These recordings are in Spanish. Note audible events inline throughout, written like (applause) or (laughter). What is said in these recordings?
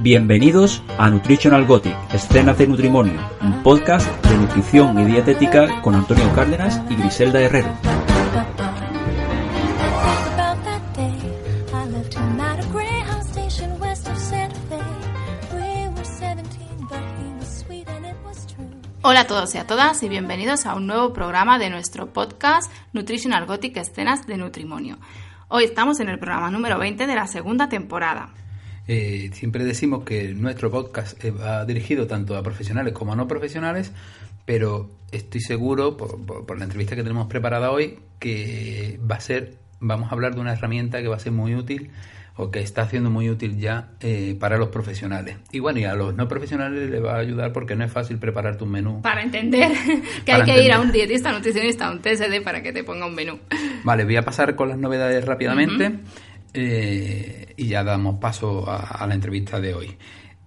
Bienvenidos a Nutritional Gothic, escenas de Nutrimonio, un podcast de nutrición y dietética con Antonio Cárdenas y Griselda Herrero. Hola a todos y a todas y bienvenidos a un nuevo programa de nuestro podcast Nutritional Gothic Escenas de Nutrimonio. Hoy estamos en el programa número 20 de la segunda temporada. Eh, siempre decimos que nuestro podcast eh, va dirigido tanto a profesionales como a no profesionales, pero estoy seguro, por, la entrevista que tenemos preparada hoy, que va a ser, vamos a hablar de una herramienta que va a ser muy útil o que está haciendo muy útil ya eh, para los profesionales. Y bueno, y a los no profesionales les va a ayudar porque no es fácil preparar tu menú. Para entender (laughs) que hay que ir a un dietista, nutricionista, a un TSD para que te ponga un menú. Vale, voy a pasar con las novedades rápidamente eh, y ya damos paso a, la entrevista de hoy.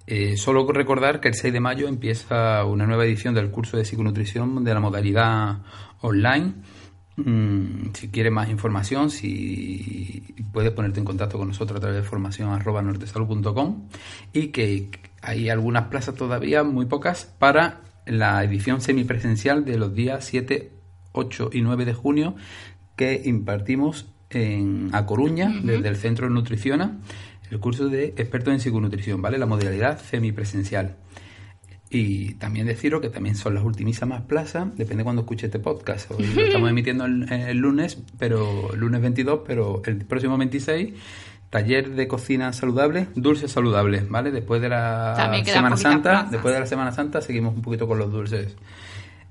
Eh, solo recordar que el 6 de mayo empieza una nueva edición del curso de psiconutrición de la modalidad online Mm, si quieres más información, si puedes ponerte en contacto con nosotros a través de formación arroba nortesalud.com y que hay algunas plazas todavía, muy pocas, para la edición semipresencial de los días 7, 8 y 9 de junio que impartimos en A Coruña, desde el Centro de Nutriciona, el curso de expertos en psiconutrición, ¿vale? La modalidad semipresencial. Y también deciros que también son las ultimísimas plazas, depende cuando escuche este podcast. Hoy lo estamos emitiendo el, lunes, pero el lunes 22, pero el próximo 26 taller de cocina saludable, dulces saludables, ¿vale? Después de la Semana Santa, después de la Semana Santa seguimos un poquito con los dulces.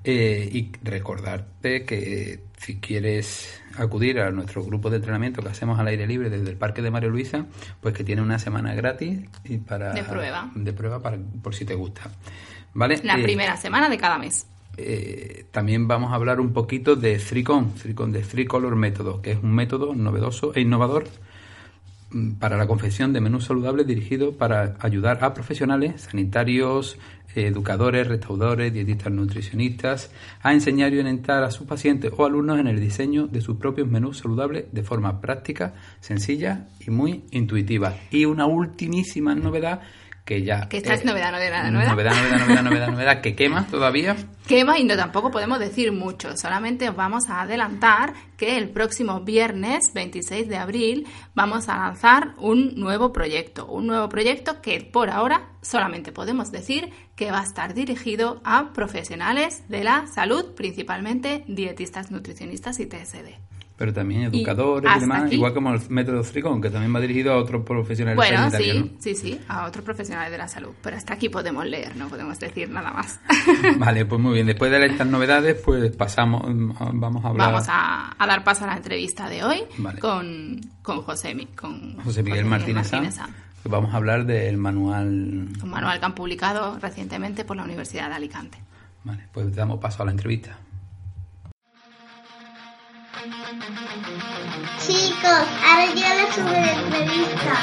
Eh, y recordarte que si quieres acudir a nuestro grupo de entrenamiento que hacemos al aire libre desde el Parque de María Luisa, pues que tiene una semana gratis y para, de prueba. De prueba para, por si te gusta. ¿Vale? La eh, primera semana de cada mes. Eh, también vamos a hablar un poquito de Thricon, Thricon de Three Color Método, que es un método novedoso e innovador mm, para la confección de menús saludables dirigido para ayudar a profesionales, sanitarios, educadores, restauradores, dietistas nutricionistas, a enseñar y orientar a sus pacientes o alumnos en el diseño de sus propios menús saludables de forma práctica, sencilla y muy intuitiva. Y una ultimísima novedad que ya... Que esta es novedad, novedad, novedad. Novedad, novedad, novedad, novedad, novedad, que quema (laughs) todavía. Quema y no tampoco podemos decir mucho, solamente os vamos a adelantar que el próximo viernes 26 de abril vamos a lanzar un nuevo proyecto, un nuevo proyecto que por ahora solamente podemos decir que va a estar dirigido a profesionales de la salud, principalmente dietistas, nutricionistas y TSD pero también educadores y, demás, igual como el método Fricón, que también va dirigido a otros profesionales bueno, sí, sí, sí, a otros profesionales de la salud. Pero hasta aquí podemos leer, no podemos decir nada más. (laughs) vale, pues muy bien. Después de estas novedades, pues pasamos, vamos a hablar... Vamos a, dar paso a la entrevista de hoy con, con José, con José Miguel Martínez, Vamos a hablar del manual... Un manual que han publicado recientemente por la Universidad de Alicante. Vale, pues damos paso a la entrevista. Chicos, ahora llega la super entrevista.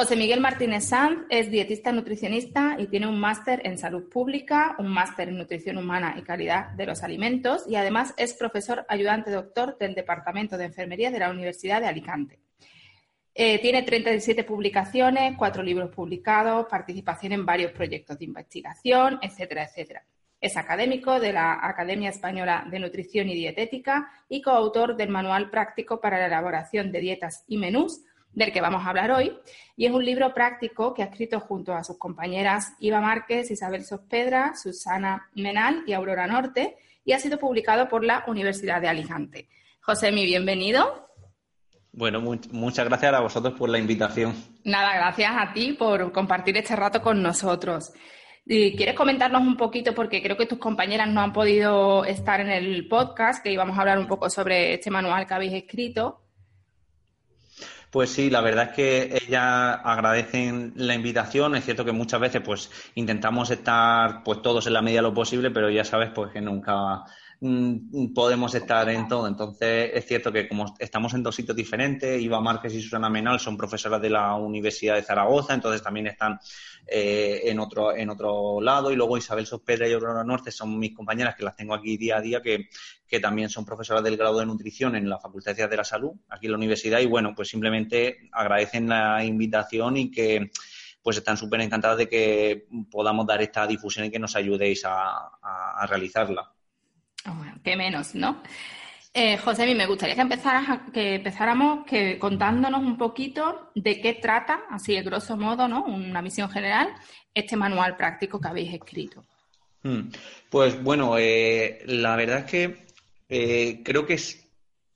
José Miguel Martínez Sanz es dietista nutricionista y tiene un máster en salud pública, un máster en nutrición humana y calidad de los alimentos y además es profesor ayudante doctor del Departamento de Enfermería de la Universidad de Alicante. Eh, tiene 37 publicaciones, cuatro libros publicados, participación en varios proyectos de investigación, etcétera, etcétera. Es académico de la Academia Española de Nutrición y Dietética y coautor del Manual Práctico para la Elaboración de Dietas y Menús del que vamos a hablar hoy, y es un libro práctico que ha escrito junto a sus compañeras Iva Márquez, Isabel Sospedra, Susana Menal y Aurora Norte, y ha sido publicado por la Universidad de Alicante. José, mi bienvenido. Bueno, muchas gracias a vosotros por la invitación. Nada, gracias a ti por compartir este rato con nosotros. ¿Quieres comentarnos un poquito, porque creo que tus compañeras no han podido estar en el podcast, que íbamos a hablar un poco sobre este manual que habéis escrito? Pues sí, la verdad es que ellas agradecen la invitación. Es cierto que muchas veces pues intentamos estar pues todos en la medida de lo posible, pero ya sabes pues que nunca podemos estar en todo. Entonces, es cierto que como estamos en dos sitios diferentes, Iva Márquez y Susana Menal son profesoras de la Universidad de Zaragoza, entonces también están eh, en, otro, en otro lado, y luego Isabel Sospedra y Aurora Norte son mis compañeras que las tengo aquí día a día, que, que también son profesoras del grado de nutrición en la Facultad de Ciencias de la Salud, aquí en la universidad, y bueno, pues simplemente agradecen la invitación y que pues están súper encantadas de que podamos dar esta difusión y que nos ayudéis a, realizarla. Ah, bueno, qué menos, ¿no? Eh, José, a mí me gustaría que, empezaras que empezáramos contándonos un poquito de qué trata, así de grosso modo, ¿no? Una misión general, este manual práctico que habéis escrito. Hmm. Pues bueno, eh, la verdad es que eh, creo que es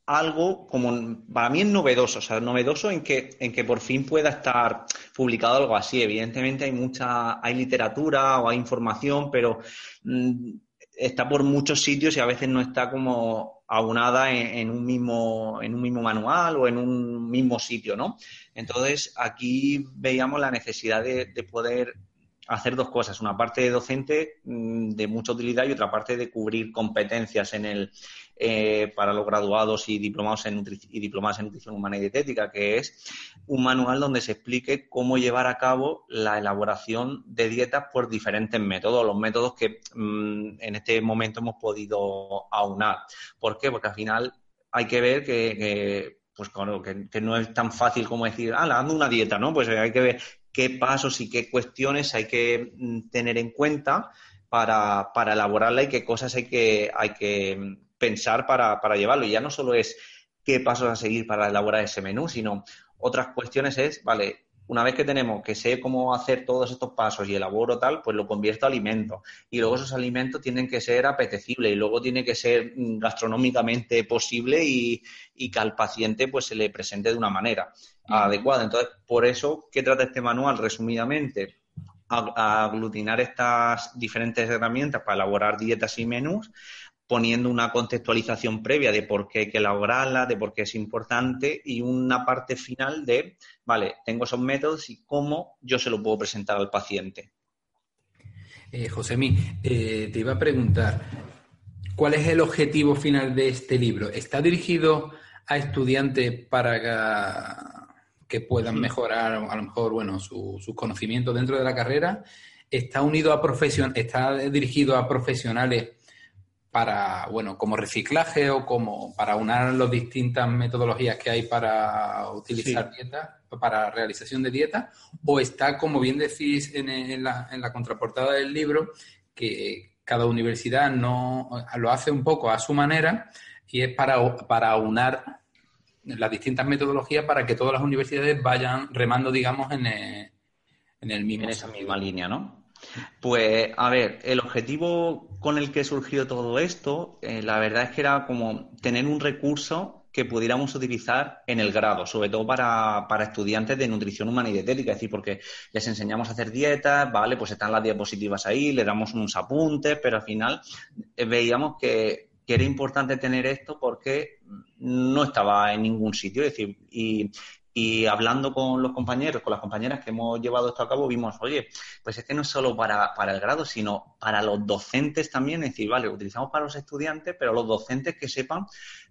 algo como para mí es novedoso, o sea, novedoso en que, en que por fin pueda estar publicado algo así. Evidentemente hay mucha, hay literatura o hay información, pero mm, está por muchos sitios y a veces no está como aunada en, un mismo, en un mismo manual o en un mismo sitio, ¿no? Entonces aquí veíamos la necesidad de, de poder hacer dos cosas, una parte docente mm, de mucha utilidad y otra parte de cubrir competencias en el, eh, para los graduados y diplomados en y diplomadas en nutrición humana y dietética, que es un manual donde se explique cómo llevar a cabo la elaboración de dietas por diferentes métodos, los métodos que mm, en este momento hemos podido aunar. ¿Por qué? Porque al final hay que ver que, pues claro, que, no es tan fácil como decir, ah, dando una dieta, ¿no? Pues hay que ver qué pasos y qué cuestiones hay que mm, tener en cuenta para, para elaborarla y qué cosas hay que, hay que mm, pensar para, para llevarlo. Y ya no solo es qué pasos a seguir para elaborar ese menú, sino otras cuestiones es, vale, una vez que tenemos que sé cómo hacer todos estos pasos y elaboro tal, pues lo convierto a alimentos. Y luego esos alimentos tienen que ser apetecibles y luego tiene que ser mm, gastronómicamente posible y, que al paciente pues se le presente de una manera adecuada. Entonces, por eso, ¿qué trata este manual? Resumidamente, aglutinar estas diferentes herramientas para elaborar dietas y menús poniendo una contextualización previa de por qué hay que elaborarla, de por qué es importante y una parte final de, vale, tengo esos métodos y cómo yo se lo puedo presentar al paciente. Eh, Josémi, eh, te iba a preguntar, ¿cuál es el objetivo final de este libro? ¿Está dirigido a estudiantes para que, puedan mejorar a lo mejor bueno, sus conocimientos dentro de la carrera? ¿Está, unido a profesion ¿Está dirigido a profesionales para, bueno, como reciclaje o como para unar las distintas metodologías que hay para utilizar dietas, para realización de dieta, o está, como bien decís en, la, en la contraportada del libro, que cada universidad no lo hace un poco a su manera y es para, para unar las distintas metodologías para que todas las universidades vayan remando, digamos, en el, en el mismo. En esa misma línea, ¿no? Pues, a ver, el objetivo con el que surgió todo esto, eh, la verdad es que era como tener un recurso que pudiéramos utilizar en el grado, sobre todo para, para, estudiantes de nutrición humana y dietética, es decir, porque les enseñamos a hacer dietas, vale, pues están las diapositivas ahí, le damos unos apuntes, pero al final eh, veíamos que, que, era importante tener esto porque no estaba en ningún sitio, es decir, y, y hablando con los compañeros, con las compañeras que hemos llevado esto a cabo, vimos, oye, pues es que no es solo para, el grado, sino para los docentes también. Es decir, vale, utilizamos para los estudiantes, pero los docentes que sepan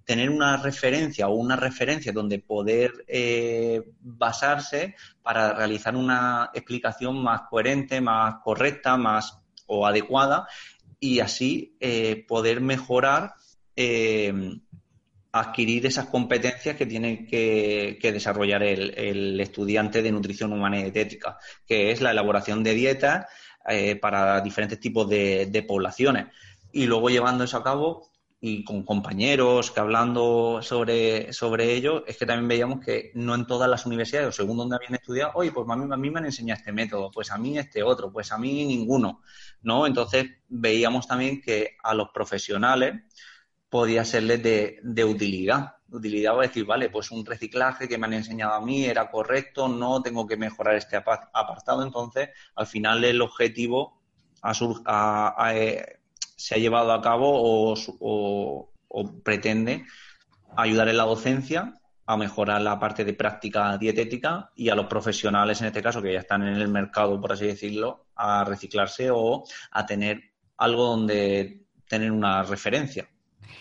tener una referencia o una referencia donde poder eh, basarse para realizar una explicación más coherente, más correcta, más o adecuada y así eh, poder mejorar eh, adquirir esas competencias que tiene que, desarrollar el, estudiante de nutrición humana y dietética, que es la elaboración de dietas eh, para diferentes tipos de, poblaciones. Y luego llevando eso a cabo y con compañeros que hablando sobre, sobre ello, es que también veíamos que no en todas las universidades, o según donde habían estudiado, oye, pues a mí, a mí me han enseñado este método, pues a mí este otro, pues a mí ninguno, ¿no? Entonces veíamos también que a los profesionales, podía serles de, de utilidad. Utilidad va a decir, vale, pues un reciclaje que me han enseñado a mí era correcto, no tengo que mejorar este apartado. Entonces, al final el objetivo eh, se ha llevado a cabo o, pretende ayudar en la docencia a mejorar la parte de práctica dietética y a los profesionales, en este caso, que ya están en el mercado, por así decirlo, a reciclarse o a tener algo donde tener una referencia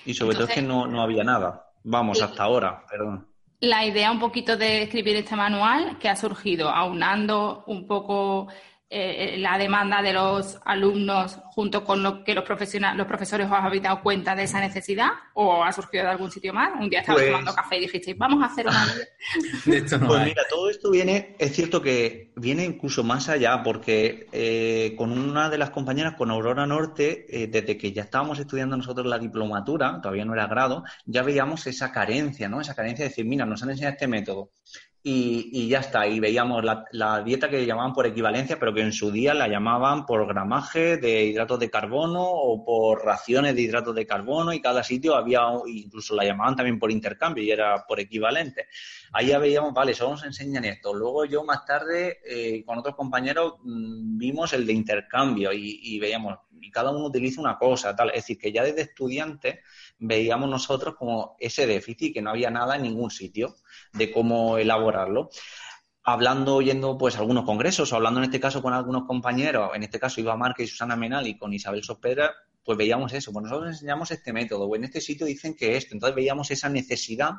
Y sobre todo es que no, no había nada. Vamos, hasta ahora, perdón. La idea un poquito de escribir este manual que ha surgido aunando un poco eh, la demanda de los alumnos junto con lo que los, profesionales, los profesores os habéis dado cuenta de esa necesidad o ha surgido de algún sitio más? Un día estabas pues tomando café y dijisteis, vamos a hacer una... (laughs) (laughs) pues mira, todo esto viene, es cierto que viene incluso más allá porque eh, con una de las compañeras, con Aurora Norte, eh, desde que ya estábamos estudiando nosotros la diplomatura, todavía no era grado, ya veíamos esa carencia, ¿no? Esa carencia de decir, mira, nos han enseñado este método y, ya está. Y veíamos la, dieta que llamaban por equivalencia, pero que en su día la llamaban por gramaje de hidratos de carbono o por raciones de hidratos de carbono y cada sitio había, incluso la llamaban también por intercambio y era por equivalente. Ahí ya veíamos, vale, solo nos enseñan esto. Luego yo más tarde eh, con otros compañeros mm, vimos el de intercambio y, y veíamos, y cada uno utiliza una cosa, tal. Es decir, que ya desde estudiantes veíamos nosotros como ese déficit, que no había nada en ningún sitio de cómo elaborarlo. Hablando, oyendo pues algunos congresos, o hablando en este caso con algunos compañeros, en este caso Iba Márquez y Susana Menal y con Isabel Sospera, pues veíamos eso, pues nosotros enseñamos este método, o en este sitio dicen que esto, entonces veíamos esa necesidad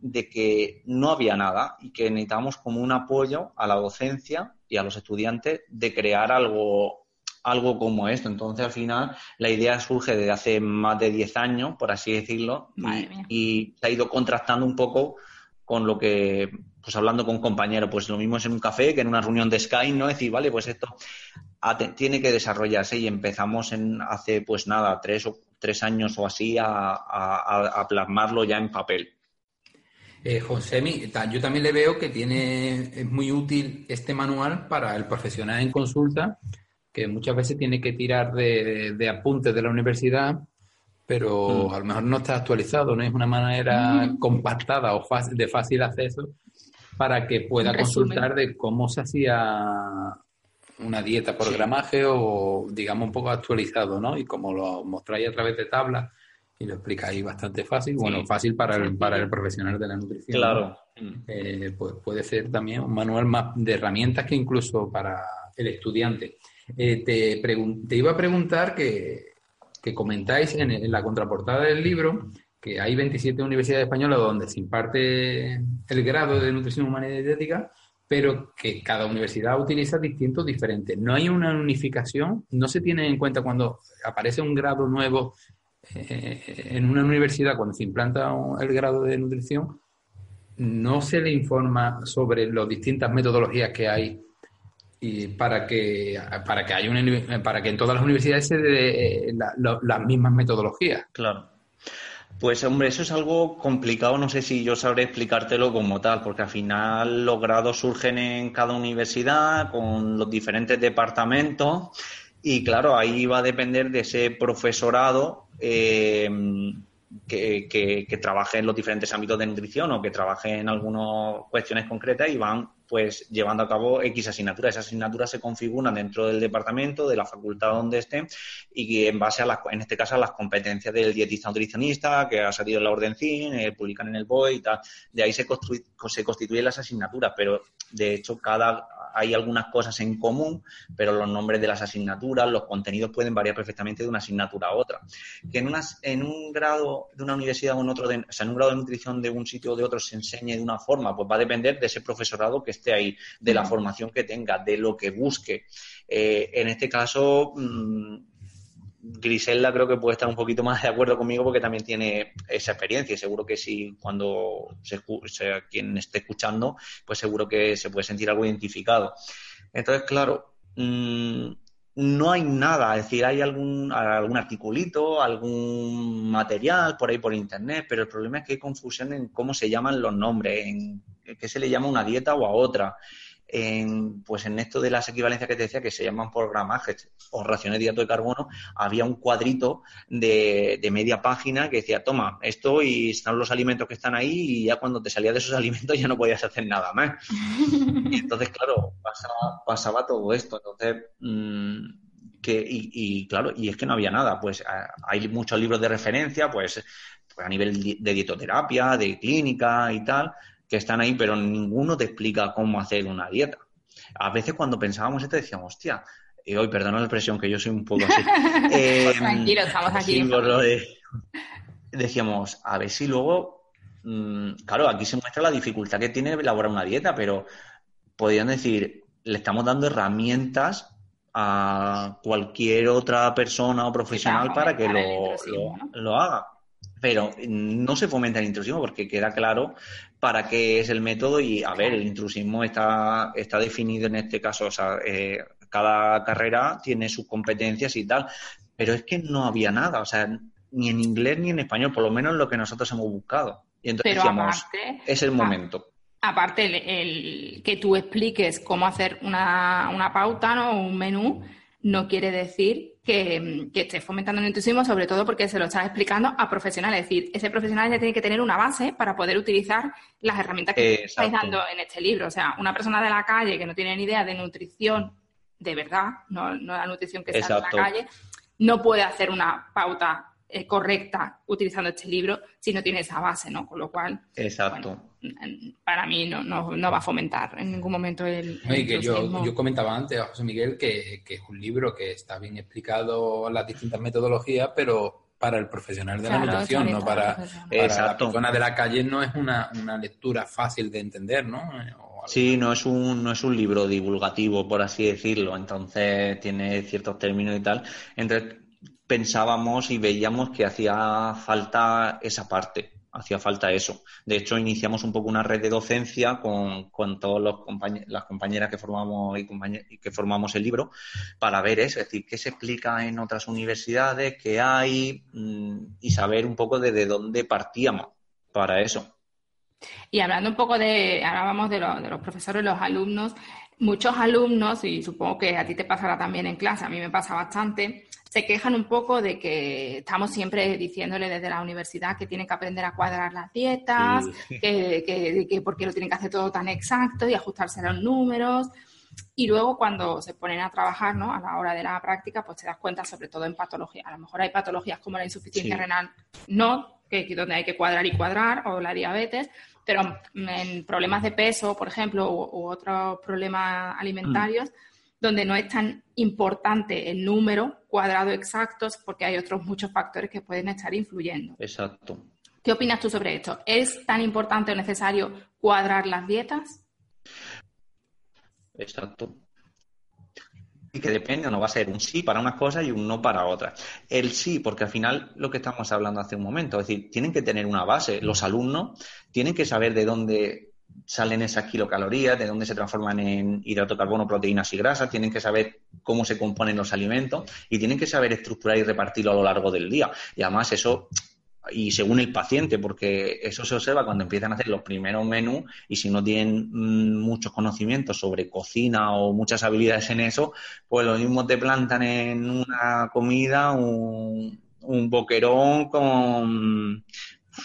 de que no había nada y que necesitábamos como un apoyo a la docencia y a los estudiantes de crear algo, algo como esto. Entonces, al final, la idea surge desde hace más de 10 años, por así decirlo, y, se ha ido contrastando un poco con lo que, pues hablando con compañeros, pues lo mismo es en un café que en una reunión de Skype, ¿no? Es decir, vale, pues esto tiene que desarrollarse y empezamos en hace, pues nada, tres o tres años o así a, plasmarlo ya en papel. Eh, Josemi, yo también le veo que tiene, es muy útil este manual para el profesional en consulta que muchas veces tiene que tirar de, apuntes de la universidad, pero mm. a lo mejor no está actualizado, no es una manera mm. compactada o fácil, de fácil acceso para que pueda consultar de cómo se hacía una dieta por gramaje o digamos un poco actualizado, ¿no? Y como lo mostráis a través de tablas y lo explicáis bastante fácil, bueno, fácil para el, para el profesional de la nutrición. Claro. Eh, pues puede ser también un manual más de herramientas que incluso para el estudiante. Eh, te, te, iba a preguntar que, comentáis en, la contraportada del libro que hay 27 universidades españolas donde se imparte el grado de nutrición humana y dietética, pero que cada universidad utiliza distintos diferentes. No hay una unificación, no se tiene en cuenta cuando aparece un grado nuevo eh, en una universidad, cuando se implanta el grado de nutrición, no se le informa sobre las distintas metodologías que hay y para que para que haya una, para que en todas las universidades se dé eh, las mismas metodologías. Claro. Pues hombre, eso es algo complicado, no sé si yo sabré explicártelo como tal, porque al final los grados surgen en cada universidad con los diferentes departamentos y claro, ahí va a depender de ese profesorado eh, que, que, que, trabaje en los diferentes ámbitos de nutrición o que trabaje en algunas cuestiones concretas y van pues llevando a cabo X asignaturas. Esas asignaturas se configuran dentro del departamento, de la facultad donde estén, y en base a las, en este caso, a las competencias del dietista nutricionista, que ha salido en la orden CIN, publican en el BOE y tal. De ahí se, se constituyen las asignaturas, pero de hecho cada hay algunas cosas en común, pero los nombres de las asignaturas, los contenidos pueden variar perfectamente de una asignatura a otra. Que en, en un grado de una universidad o en otro, o sea, en un grado de nutrición de un sitio o de otro se enseñe de una forma, pues va a depender de ese profesorado que esté ahí, de la formación que tenga, de lo que busque. Eh, en este caso, mm, Griselda creo que puede estar un poquito más de acuerdo conmigo porque también tiene esa experiencia. Y seguro que si cuando se, quien esté escuchando, pues seguro que se puede sentir algo identificado. Entonces, claro, mm, no hay nada, es decir, hay algún, algún articulito, algún material por ahí por internet, pero el problema es que hay confusión en cómo se llaman los nombres, en qué se le llama una dieta o a otra en, pues en esto de las equivalencias que te decía, que se llaman por gramaje o raciones de hidrato de carbono, había un cuadrito de, media página que decía, toma, esto y están los alimentos que están ahí y ya cuando te salías de esos alimentos ya no podías hacer nada más. y entonces, claro, pasaba, todo esto. Entonces, mm, que, y, claro, y es que no había nada. Pues hay muchos libros de referencia, pues, pues a nivel de dietoterapia, de clínica y tal, que están ahí, pero ninguno te explica cómo hacer una dieta. A veces cuando pensábamos esto decíamos, hostia, y hoy perdona la expresión que yo soy un poco así. (laughs) eh, Tranquilo, estamos aquí. decíamos, a ver si luego, mm, claro, aquí se muestra la dificultad que tiene elaborar una dieta, pero podrían decir, le estamos dando herramientas a cualquier otra persona o profesional para que lo, lo, haga. Pero no se fomenta el intrusismo porque queda claro para qué es el método y, a ver, el intrusismo está, está definido en este caso, o sea, eh, cada carrera tiene sus competencias y tal, pero es que no había nada, o sea, ni en inglés ni en español, por lo menos lo que nosotros hemos buscado. Y entonces decíamos, es el momento. Aparte, el, que tú expliques cómo hacer una, una pauta ¿no? o un menú no quiere decir que, que estés fomentando el entusiasmo, sobre todo porque se lo estás explicando a profesionales. Es decir, ese profesional ya tiene que tener una base para poder utilizar las herramientas que estáis dando en este libro. O sea, una persona de la calle que no tiene ni idea de nutrición de verdad, no, no la nutrición que está en la calle, no puede hacer una pauta eh, correcta utilizando este libro si no tiene esa base, ¿no? Con lo cual, Exacto. para mí no, no, va a fomentar en ningún momento el... y que yo, yo, comentaba antes a José Miguel que, es un libro que está bien explicado las distintas metodologías, pero para el profesional de la nutrición, no para, la persona de la calle no es una, una lectura fácil de entender, ¿no? Sí, no es, un, no es un libro divulgativo, por así decirlo, entonces tiene ciertos términos y tal. Entonces pensábamos y veíamos que hacía falta esa parte, hacía falta eso. De hecho, iniciamos un poco una red de docencia con, con todas las compañeras que formamos y, que formamos el libro para ver eso, es decir, qué se explica en otras universidades, qué hay mm, y saber un poco de, dónde partíamos para eso. Y hablando un poco de, hablábamos de, de los profesores, los alumnos, muchos alumnos, y supongo que a ti te pasará también en clase, a mí me pasa bastante, se quejan un poco de que estamos siempre diciéndole desde la universidad que tienen que aprender a cuadrar las dietas, que, que, que porque lo tienen que hacer todo tan exacto y ajustarse a los números. Y luego cuando se ponen a trabajar, ¿no? A la hora de la práctica, pues te das cuenta, sobre todo en patología. A lo mejor hay patologías como la insuficiencia renal, no, que, donde hay que cuadrar y cuadrar, o la diabetes, pero en problemas de peso, por ejemplo, u, otros problemas alimentarios, donde no es tan importante el número cuadrado exactos porque hay otros muchos factores que pueden estar influyendo. Exacto. ¿Qué opinas tú sobre esto? ¿Es tan importante o necesario cuadrar las dietas? Exacto. Y que depende, no va a ser un sí para unas cosas y un no para otras. El sí, porque al final lo que estamos hablando hace un momento, es decir, tienen que tener una base. Los alumnos tienen que saber de dónde salen esas kilocalorías, de dónde se transforman en hidrato carbono, proteínas y grasas, tienen que saber cómo se componen los alimentos y tienen que saber estructurar y repartirlo a lo largo del día. Y además eso, y según el paciente, porque eso se observa cuando empiezan a hacer los primeros menús y si no tienen mm, muchos conocimientos sobre cocina o muchas habilidades en eso, pues lo mismo te plantan en una comida un, un boquerón con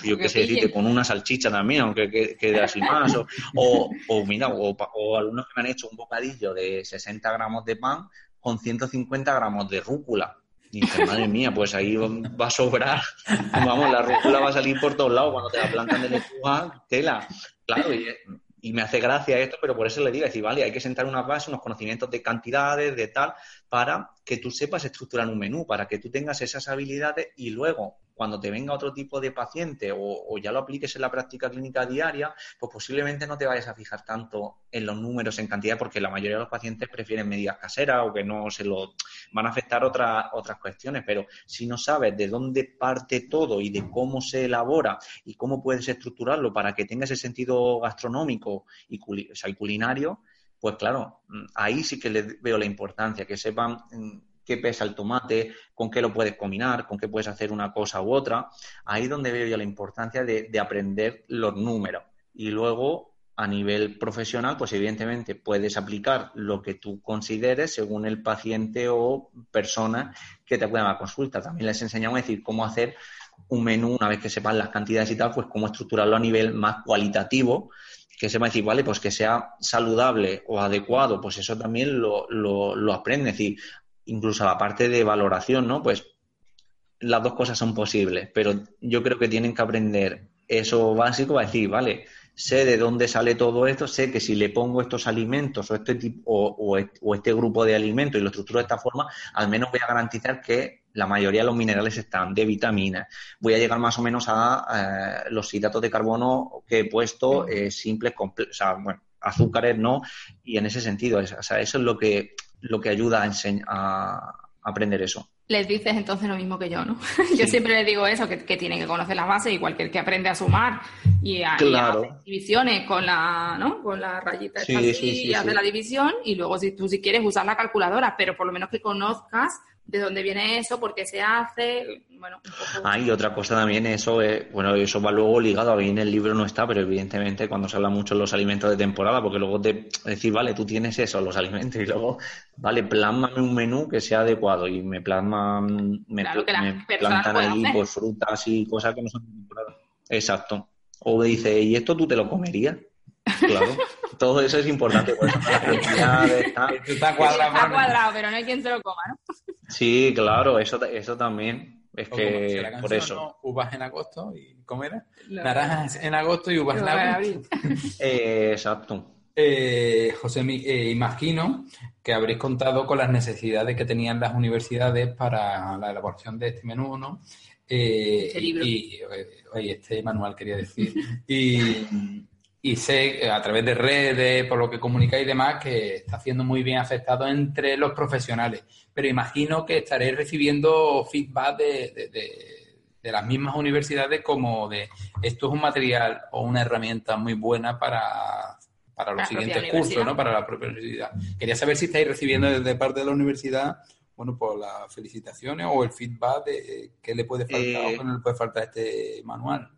yo qué sé decirte, con una salchicha también, aunque quede así más, o, o, mira, o, alumnos que me han hecho un bocadillo de 60 gramos de pan con 150 gramos de rúcula. Y dice, madre mía, pues ahí va a sobrar. (laughs) Vamos, la rúcula va a salir por todos lados cuando te la plantan de lechuga, tela. Claro, y, y me hace gracia esto, pero por eso le digo, decir, vale, hay que sentar una base, unos conocimientos de cantidades, de tal, para que tú sepas estructurar un menú, para que tú tengas esas habilidades y luego, cuando te venga otro tipo de paciente o, ya lo apliques en la práctica clínica diaria, pues posiblemente no te vayas a fijar tanto en los números, en cantidad, porque la mayoría de los pacientes prefieren medidas caseras o que no se lo van a afectar otras otras cuestiones. Pero si no sabes de dónde parte todo y de cómo se elabora y cómo puedes estructurarlo para que tenga ese sentido gastronómico y, culinario, pues claro, mm, ahí sí que les veo la importancia, que sepan mm, qué pesa el tomate, con qué lo puedes combinar, con qué puedes hacer una cosa u otra. Ahí es donde veo yo la importancia de, aprender los números. Y luego, a nivel profesional, pues evidentemente puedes aplicar lo que tú consideres según el paciente o persona que te acudan a la consulta. También les enseñamos a decir cómo hacer un menú, una vez que sepan las cantidades y tal, pues cómo estructurarlo a nivel más cualitativo que se va a decir, vale, pues que sea saludable o adecuado, pues eso también lo, lo, lo aprende. Es decir, incluso la parte de valoración, ¿no? Pues las dos cosas son posibles, pero yo creo que tienen que aprender eso básico para decir, vale, sé de dónde sale todo esto, sé que si le pongo estos alimentos o este tipo o, o este grupo de alimentos y lo estructuro de esta forma, al menos voy a garantizar que la mayoría de los minerales están, de vitaminas. Voy a llegar más o menos a eh, los hidratos de carbono que he puesto eh, simples, o sea, bueno, azúcares no, y en ese sentido, o sea, eso es lo que, lo que ayuda a, a aprender eso les dices entonces lo mismo que yo, ¿no? (laughs) Yo siempre les digo eso, que, que tienen que conocer las bases, igual que el que aprende a sumar y a, hacer divisiones con la, ¿no? Con la rayita sí, y hace la división y luego si tú si quieres usar la calculadora, pero por lo menos que conozcas de dónde viene eso, por qué se hace, bueno. Ah, y otra cosa también, eso es, bueno, eso va luego ligado, a en el libro no está, pero evidentemente cuando se habla mucho de los alimentos de temporada, porque luego te decir, vale, tú tienes eso, los alimentos, y luego, vale, plásmame un menú que sea adecuado, y me plasman, me, plantan ahí pues frutas y cosas que no son de temporada. Exacto. O dice, ¿y esto tú te lo comerías? Claro, (laughs) todo eso es importante. (laughs) está cuadrado, pero no hay quien se lo coma, ¿no? Sí, claro, eso, eso también. Es que por eso. Uvas en agosto y comer naranjas en agosto y uvas en abril. (laughs) Eh, exacto. Eh, José, eh, imagino que habréis contado con las necesidades que tenían las universidades para la elaboración de este menú, ¿no? este libro. Y, este manual quería decir. (laughs) y, y sé eh, a través de redes, por lo que comunicáis y demás, que está siendo muy bien aceptado entre los profesionales. Pero imagino que estaréis recibiendo feedback de, de, las mismas universidades como de esto es un material o una herramienta muy buena para, para los siguientes cursos, ¿no? Para la propia universidad. Quería saber si estáis recibiendo desde parte de la universidad bueno, por las felicitaciones o el feedback de qué le puede faltar o qué no le puede faltar a este manual.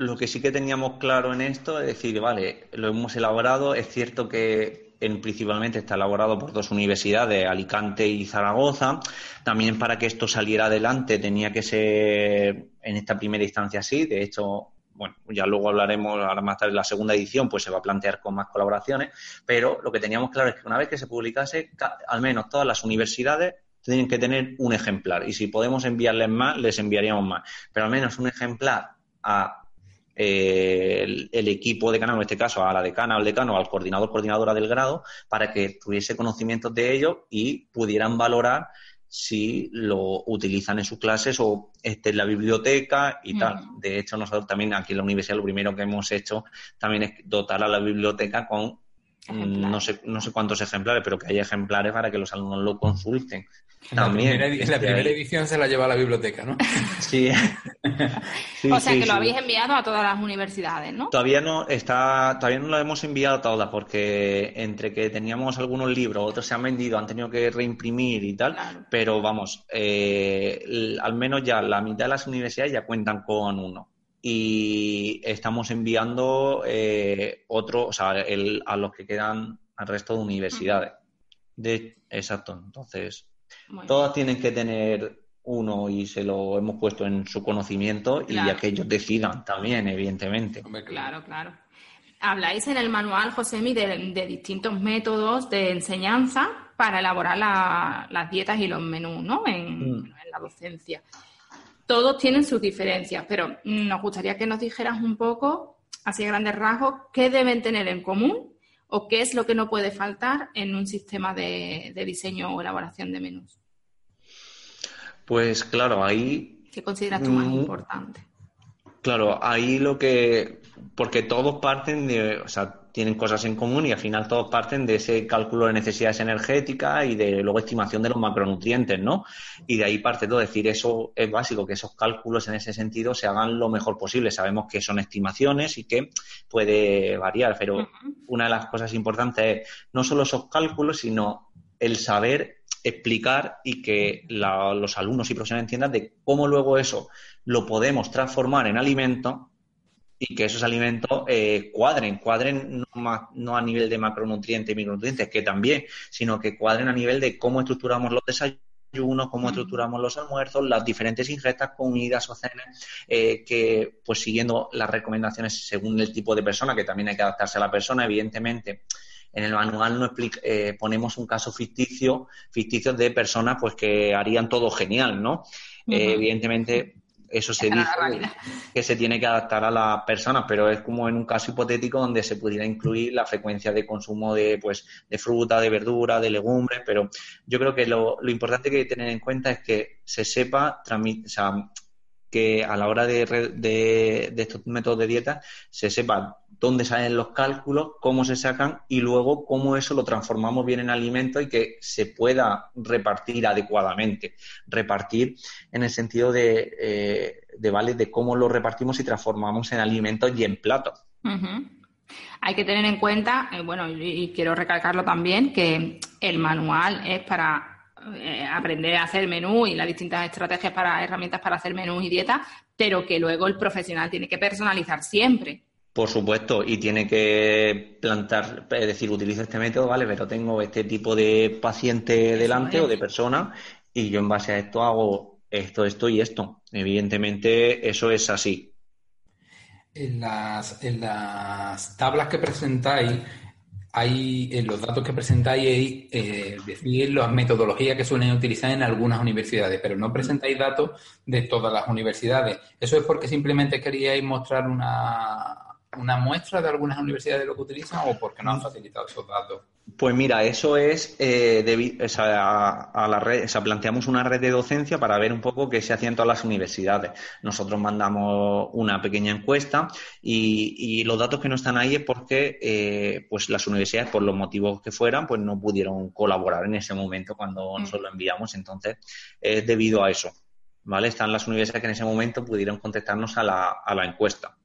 Lo que sí que teníamos claro en esto es decir, vale, lo hemos elaborado, es cierto que en, principalmente está elaborado por dos universidades, Alicante y Zaragoza. También para que esto saliera adelante tenía que ser en esta primera instancia así. De hecho, bueno, ya luego hablaremos, ahora más tarde, la segunda edición, pues se va a plantear con más colaboraciones. Pero lo que teníamos claro es que una vez que se publicase, al menos todas las universidades tienen que tener un ejemplar. Y si podemos enviarles más, les enviaríamos más. Pero al menos un ejemplar a eh, el, equipo decano, en este caso a la decana o al decano, al coordinador, coordinadora del grado, para que tuviese conocimientos de ello y pudieran valorar si lo utilizan en sus clases o esté en la biblioteca y tal. De hecho, nosotros también aquí en la universidad lo primero que hemos hecho también es dotar a la biblioteca con no sé, no sé cuántos ejemplares, pero que haya ejemplares para que los alumnos lo consulten. También. La primera, la primera edición se la lleva a la biblioteca, ¿no? (laughs) (laughs) Sí. o sea que lo habéis enviado a todas las universidades, ¿no? Todavía no está, todavía no lo hemos enviado a todas, porque entre que teníamos algunos libros, otros se han vendido, han tenido que reimprimir y tal, pero vamos, eh, al menos ya la mitad de las universidades ya cuentan con uno y estamos enviando eh, otro, o sea, el, a los que quedan al resto de universidades. De, exacto, entonces todas tienen que tener uno y se lo hemos puesto en su conocimiento y ya que ellos decidan también, evidentemente. Claro, claro. Habláis en el manual, Josemi, de, de distintos métodos de enseñanza para elaborar las dietas y los menús, ¿no? En, mm. en la docencia todos tienen sus diferencias, pero nos gustaría que nos dijeras un poco, así a grandes rasgos, qué deben tener en común o qué es lo que no puede faltar en un sistema de, diseño o elaboración de menús. Pues claro, ahí... ¿Qué consideras tú más mm, importante? Claro, ahí lo que... Porque todos parten de... O sea, tienen cosas en común y al final todos parten de ese cálculo de necesidades energéticas y de luego estimación de los macronutrientes, ¿no? Y de ahí parte todo, es decir, eso es básico, que esos cálculos en ese sentido se hagan lo mejor posible. Sabemos que son estimaciones y que puede variar, pero una de las cosas importantes es no solo esos cálculos, sino el saber explicar y que los alumnos y profesores entiendan de cómo luego eso lo podemos transformar en alimento y que esos alimentos eh, cuadren, cuadren no, a nivel de macronutrientes y micronutrientes, que también, sino que cuadren a nivel de cómo estructuramos los desayunos, cómo estructuramos los almuerzos, las diferentes ingestas, comidas o cenas, eh, que pues siguiendo las recomendaciones según el tipo de persona, que también hay que adaptarse a la persona, evidentemente. En el manual no eh, ponemos un caso ficticio, ficticio de personas pues que harían todo genial, ¿no? evidentemente eso se dice que se tiene que adaptar a las personas, pero es como en un caso hipotético donde se pudiera incluir la frecuencia de consumo de, pues, de fruta, de verdura, de legumbres, pero yo creo que lo, lo importante que hay que tener en cuenta es que se sepa o sea, que a la hora de, re- de- de estos métodos de dieta se sepa dónde salen los cálculos, cómo se sacan y luego cómo eso lo transformamos bien en alimento y que se pueda repartir adecuadamente. Repartir en el sentido de, eh, de, ¿vale? de cómo lo repartimos y transformamos en alimentos y en platos. Hay que tener en cuenta, eh, bueno, y, y quiero recalcarlo también, que el manual es para eh, aprender a hacer menú y las distintas estrategias para herramientas para hacer menú y dieta, pero que luego el profesional tiene que personalizar siempre. Por supuesto, y tiene que plantar, es decir, utilizo este método, ¿vale? Pero tengo este tipo de paciente delante es. o de persona y yo en base a esto hago esto, esto y esto. Evidentemente, eso es así. En las, en las tablas que presentáis, hay, en los datos que presentáis, eh, decir las metodologías que suelen utilizar en algunas universidades, pero no presentáis datos de todas las universidades. ¿Eso es porque simplemente queríais mostrar una, una muestra de algunas universidades de lo que utilizan o porque no han facilitado esos datos? Pues mira, eso es eh, debi- o sea, a, a la red, o sea, planteamos una red de docencia para ver un poco qué se hacía en todas las universidades. Nosotros mandamos una pequeña encuesta y, y los datos que no están ahí es porque eh, pues las universidades, por los motivos que fueran, pues no pudieron colaborar en ese momento cuando Mm. nosotros lo enviamos. Entonces, es debido a eso. ¿Vale? Están las universidades que en ese momento pudieron contestarnos a la, a la encuesta.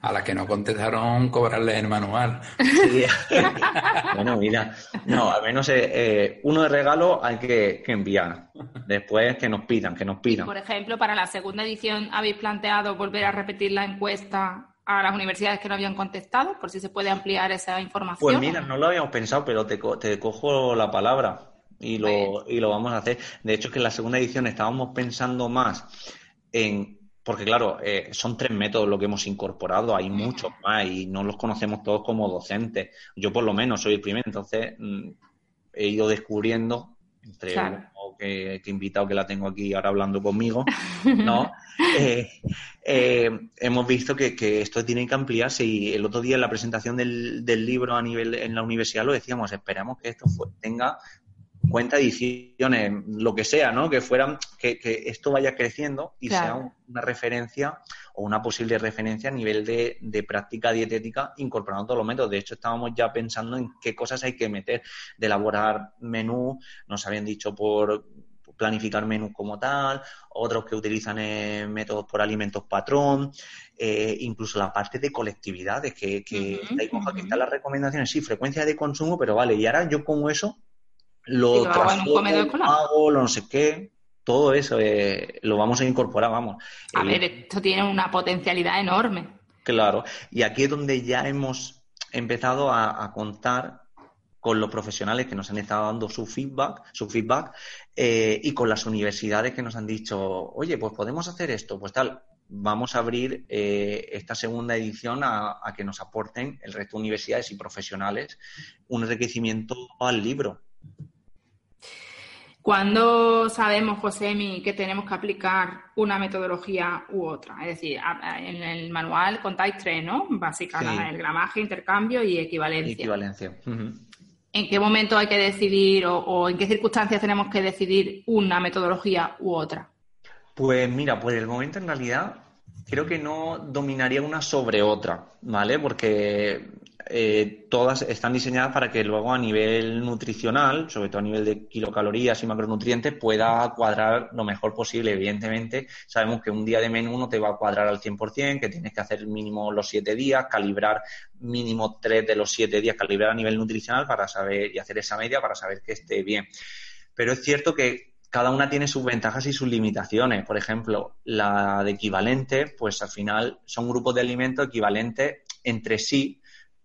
A las que no contestaron, cobrarles el manual. Sí. (laughs) bueno, mira, no, al menos eh, eh, uno de regalo hay que, que enviar. Después que nos pidan, que nos pidan. Por ejemplo, para la segunda edición habéis planteado volver a repetir la encuesta a las universidades que no habían contestado, por si se puede ampliar esa información. Pues mira, no lo habíamos pensado, pero te, co- te cojo la palabra y lo, y lo vamos a hacer. De hecho, es que en la segunda edición estábamos pensando más en. Porque, claro, eh, son tres métodos lo que hemos incorporado, hay muchos más y no los conocemos todos como docentes. Yo, por lo menos, soy el primero, entonces mm, he ido descubriendo entre Claro. uno que, que invitado que la tengo aquí ahora hablando conmigo, (laughs) ¿no? Eh, eh, hemos visto que, que esto tiene que ampliarse y el otro día en la presentación del, del libro a nivel en la universidad lo decíamos, esperamos que esto fue- tenga cuenta ediciones, lo que sea, ¿no? Que fueran, que, que esto vaya creciendo y Claro. sea un- una referencia o una posible referencia a nivel de, de práctica dietética incorporando todos los métodos. De hecho, estábamos ya pensando en qué cosas hay que meter, de elaborar menú, nos habían dicho por planificar menús como tal, otros que utilizan eh, métodos por alimentos patrón, eh, incluso la parte de colectividades, que, que ahí coja, que están las recomendaciones, sí, frecuencia de consumo, pero vale, y ahora yo como eso lo, Y lo hago lo no sé qué, todo eso eh, lo vamos a incorporar, vamos. A El- ver, esto tiene una potencialidad enorme. Claro, y aquí es donde ya hemos empezado a, a contar con los profesionales que nos han estado dando su feedback, su feedback, eh, y con las universidades que nos han dicho, oye, pues podemos hacer esto, pues tal. Vamos a abrir eh, esta segunda edición a, a que nos aporten el resto de universidades y profesionales un enriquecimiento al libro. ¿Cuándo sabemos, Josemi, que tenemos que aplicar una metodología u otra? Es decir, en el manual contáis tres, ¿no? Básicas, Sí. el gramaje, intercambio y equivalencia. Equivalencia. ¿En qué momento hay que decidir o, o en qué circunstancias tenemos que decidir una metodología u otra? Pues mira, por el momento en realidad creo que no dominaría una sobre otra, ¿vale? Porque eh, todas están diseñadas para que luego a nivel nutricional, sobre todo a nivel de kilocalorías y macronutrientes, pueda cuadrar lo mejor posible. Evidentemente, sabemos que un día de menú no te va a cuadrar al 100%, que tienes que hacer mínimo los siete días, calibrar mínimo tres de los siete días, calibrar a nivel nutricional para saber y hacer esa media para saber que esté bien. Pero es cierto que cada una tiene sus ventajas y sus limitaciones. Por ejemplo, la de equivalente, pues al final son grupos de alimentos equivalentes entre sí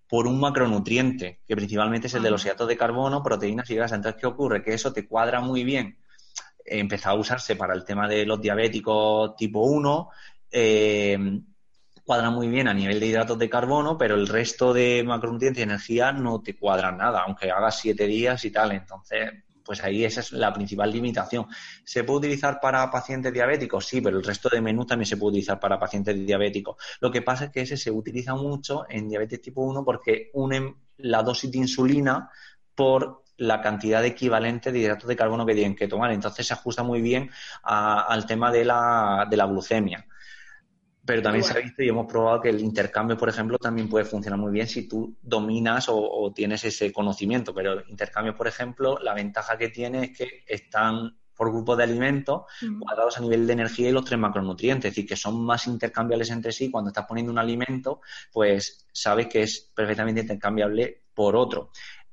por un macronutriente, que principalmente es el de los hidratos de carbono, proteínas y grasas. Entonces, ¿qué ocurre? Que eso te cuadra muy bien. Empezó a usarse para el tema de los diabéticos tipo 1, eh, cuadra muy bien a nivel de hidratos de carbono, pero el resto de macronutrientes y energía no te cuadran nada, aunque hagas siete días y tal. Entonces, pues ahí esa es la principal limitación. ¿Se puede utilizar para pacientes diabéticos? Sí, pero el resto de menús también se puede utilizar para pacientes diabéticos. Lo que pasa es que ese se utiliza mucho en diabetes tipo 1 porque unen la dosis de insulina por la cantidad equivalente de hidratos de carbono que tienen que tomar. Entonces se ajusta muy bien al tema de la glucemia. Pero también se ha visto y hemos probado que el intercambio, por ejemplo, también puede funcionar muy bien si tú dominas o, tienes ese conocimiento. Pero el intercambio, por ejemplo, la ventaja que tiene es que están por grupos de alimentos guardados a nivel de energía y los tres macronutrientes, es decir, que son más intercambiables entre sí. Cuando estás poniendo un alimento, pues sabes que es perfectamente intercambiable por otro.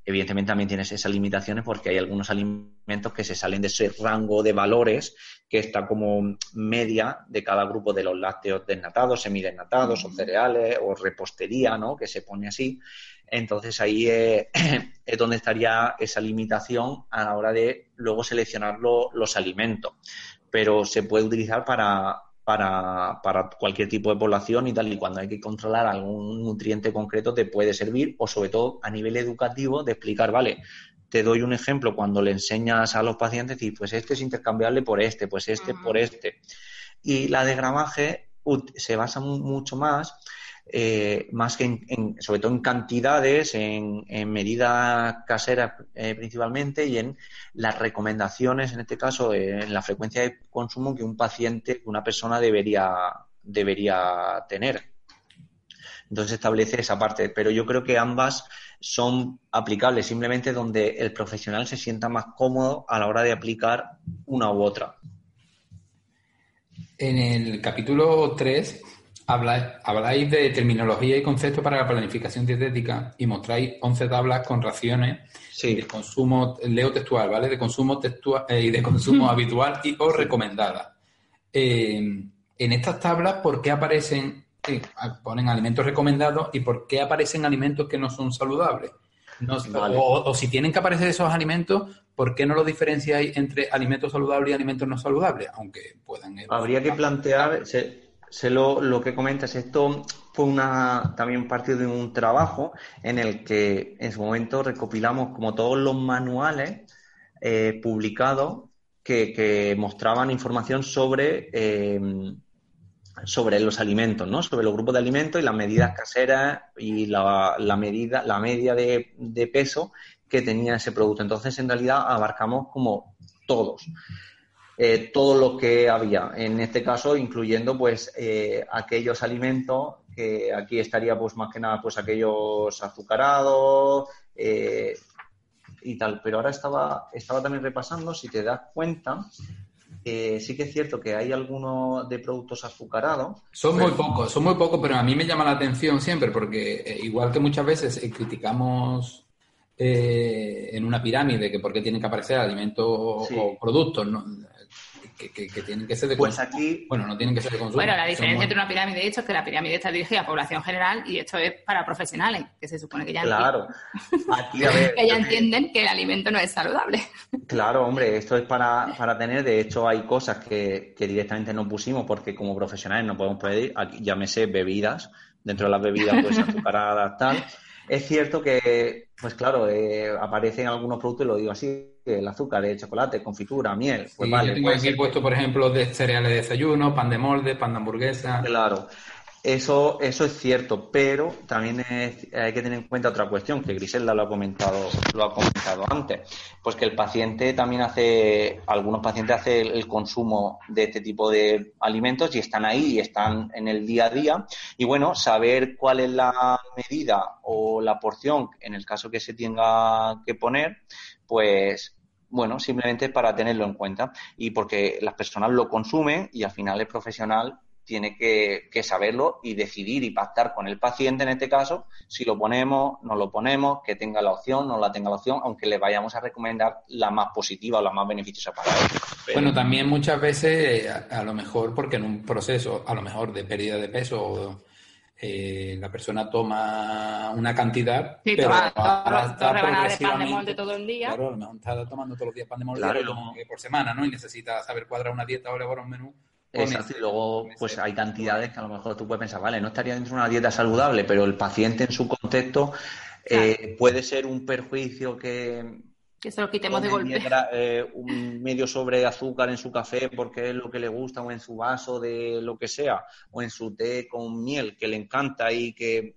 Evidentemente también tienes esas limitaciones porque hay algunos alimentos que se salen de ese rango de valores que está como media de cada grupo de los lácteos desnatados, semidesnatados o cereales o repostería, ¿no? Que se pone así. Entonces ahí (clears throat) es, donde estaría esa limitación a la hora de luego seleccionar los alimentos. Pero se puede utilizar para, para, para, cualquier tipo de población y tal, y cuando hay que controlar algún nutriente concreto te puede servir, o sobre todo a nivel educativo de explicar, vale, te doy un ejemplo cuando le enseñas a los pacientes y pues este es intercambiable por este, pues este por este. Y la de gramaje se basa mucho más eh, más que en, sobre todo en cantidades, en, medidas caseras eh, principalmente y en las recomendaciones, en este caso, eh, en la frecuencia de consumo que un paciente, una persona debería, debería tener. Entonces establece esa parte, pero yo creo que ambas son aplicables simplemente donde el profesional se sienta más cómodo a la hora de aplicar una u otra. En el capítulo 3 Habláis, de terminología y conceptos para la planificación dietética y mostráis 11 tablas con raciones de consumo, leo textual, ¿vale? De consumo textual eh, y de consumo (laughs) habitual y o recomendada. Eh, en estas tablas, ¿por qué aparecen, eh, ponen alimentos recomendados y por qué aparecen alimentos que no son saludables? o, si tienen que aparecer esos alimentos, ¿por qué no lo diferenciáis entre alimentos saludables y alimentos no saludables? Aunque puedan. Habría que plantear, sé lo, que comentas. Esto fue una también parte de un trabajo en el que en su momento recopilamos como todos los manuales eh, publicados que, mostraban información sobre, eh, sobre los alimentos, ¿no? Sobre los grupos de alimentos y las medidas caseras y la, medida, la media de peso que tenía ese producto. Entonces, en realidad, abarcamos como todos eh, todo lo que había. En este caso, incluyendo pues eh, aquellos alimentos que aquí estaría pues más que nada pues aquellos azucarados eh, y tal. Pero ahora estaba, estaba también repasando, si te das cuenta, sí que es cierto que hay algunos de productos azucarados. Son muy pocos, son muy pocos, pero a mí me llama la atención siempre porque eh, igual que muchas veces criticamos en una pirámide que por qué tienen que aparecer alimentos o productos, ¿no? Que, tienen que ser de pues aquí Bueno, no tienen que ser de consumo. Bueno, la diferencia entre una pirámide de hecho es que la pirámide está dirigida a población general y esto es para profesionales, que se supone que ya claro. (laughs) que ya entienden que el alimento no es saludable. Claro, hombre, esto es para, para tener, de hecho hay cosas que, que directamente no pusimos porque como profesionales no podemos pedir, aquí, llámese bebidas, dentro de las bebidas pues (laughs) azucaradas, tal. Es cierto que, pues claro, eh, aparecen algunos productos, lo digo así, el azúcar, el chocolate, confitura, miel. Pues vale, yo tengo aquí puesto, por ejemplo, de cereales de desayuno, pan de molde, pan de hamburguesa. Claro. Eso, eso es cierto, pero también hay que tener en cuenta otra cuestión, que Griselda lo ha comentado, lo ha comentado antes, pues que el paciente también hace, algunos pacientes hacen el consumo de este tipo de alimentos y están ahí y están en el día a día. Y bueno, saber cuál es la medida o la porción, en el caso que se tenga que poner, pues bueno, simplemente para tenerlo en cuenta y porque las personas lo consumen y al final el profesional tiene que, saberlo y decidir y pactar con el paciente en este caso si lo ponemos, no lo ponemos, que tenga la opción, no la tenga la opción, aunque le vayamos a recomendar la más positiva o la más beneficiosa para él. Bueno, también muchas veces, a, lo mejor porque en un proceso, a lo mejor de pérdida de peso, eh, la persona toma una cantidad, sí, pero toma, toma, de pan de molde todo el día. Claro, a lo mejor está tomando todos los días pan de molde por semana, ¿no? Y necesita saber cuadrar una dieta o elaborar un menú Exacto, y luego pues hay cantidades que a lo mejor tú puedes pensar, vale, no estaría dentro de una dieta saludable, pero el paciente en su contexto eh, puede ser un perjuicio que, Que se lo quitemos de golpe. 10 gra- eh, un medio sobre de azúcar en su café porque es lo que le gusta, o en su vaso de lo que sea, o en su té con miel que le encanta y que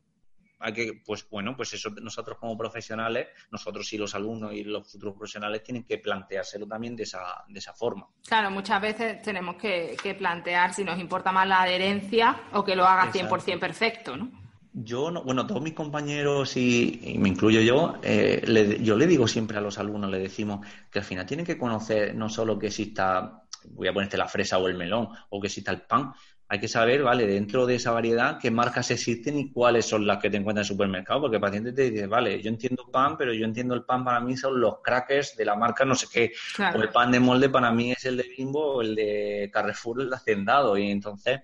hay que, pues bueno, pues eso nosotros como profesionales, nosotros y los alumnos y los futuros profesionales tienen que planteárselo también de esa, de esa forma. Claro, muchas veces tenemos que, que plantear si nos importa más la adherencia o que lo haga Exacto. 100% perfecto, ¿no? Yo, no, bueno, todos mis compañeros y, y me incluyo yo, eh, le- yo le digo siempre a los alumnos, le decimos que al final tienen que conocer no solo que exista, voy a ponerte la fresa o el melón, o que exista el pan, hay que saber, vale, dentro de esa variedad, qué marcas existen y cuáles son las que te encuentras en el supermercado, porque el paciente te dice, vale, yo entiendo pan, pero yo entiendo el pan para mí son los crackers de la marca no sé qué, Claro. o el pan de molde para mí es el de Bimbo o el de Carrefour, el de Hacendado, y entonces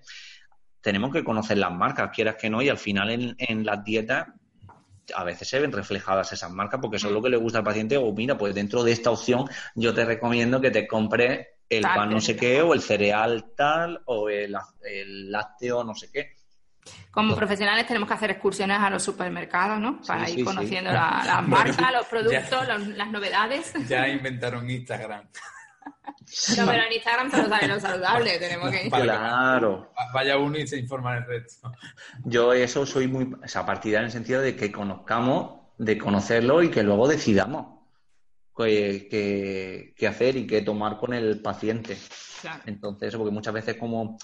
tenemos que conocer las marcas, quieras que no, y al final en, en las dietas a veces se ven reflejadas esas marcas porque eso es lo que le gusta al paciente o mira, pues dentro de esta opción yo te recomiendo que te compres el Tal, pan no sé qué o el cereal tal o el, el lácteo no sé qué. Como profesionales tenemos que hacer excursiones a los supermercados, ¿no? Para Sí, ir sí, sí. conociendo la- (laughs) las Bueno, marcas, los productos, ya. los- las novedades. Ya inventaron Instagram. (laughs) No, pero en Instagram solo sale lo saludable, tenemos que... Claro. Vaya uno y se informa el resto. Yo eso soy muy o sea, partidario en el sentido de que conozcamos, de conocerlo y que luego decidamos qué, qué- qué hacer y qué tomar con el paciente. Claro. Entonces, porque muchas veces como,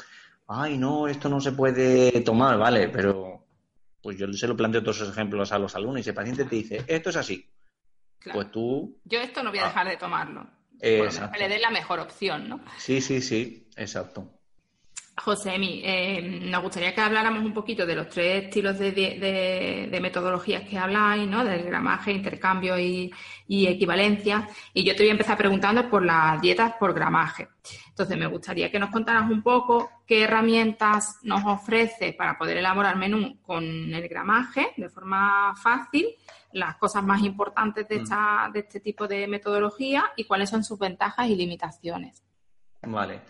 ay, no, esto no se puede tomar, vale, pero pues yo se lo planteo todos esos ejemplos a los alumnos y si el paciente te dice, esto es así, claro. pues tú, Yo esto no voy a dejar de tomarlo. Por lo menos exacto. que le den la mejor opción, ¿no? Sí, sí, sí, exacto. Josemi, eh, nos gustaría que habláramos un poquito de los tres estilos de, de- de- de metodologías que habláis, ¿no? Del gramaje, intercambio y, y equivalencia. Y yo te voy a empezar preguntando por las dietas por gramaje. Entonces, me gustaría que nos contaras un poco qué herramientas nos ofrece para poder elaborar menú con el gramaje de forma fácil, las cosas más importantes de, esta, de este tipo de metodología y cuáles son sus ventajas y limitaciones. Vale.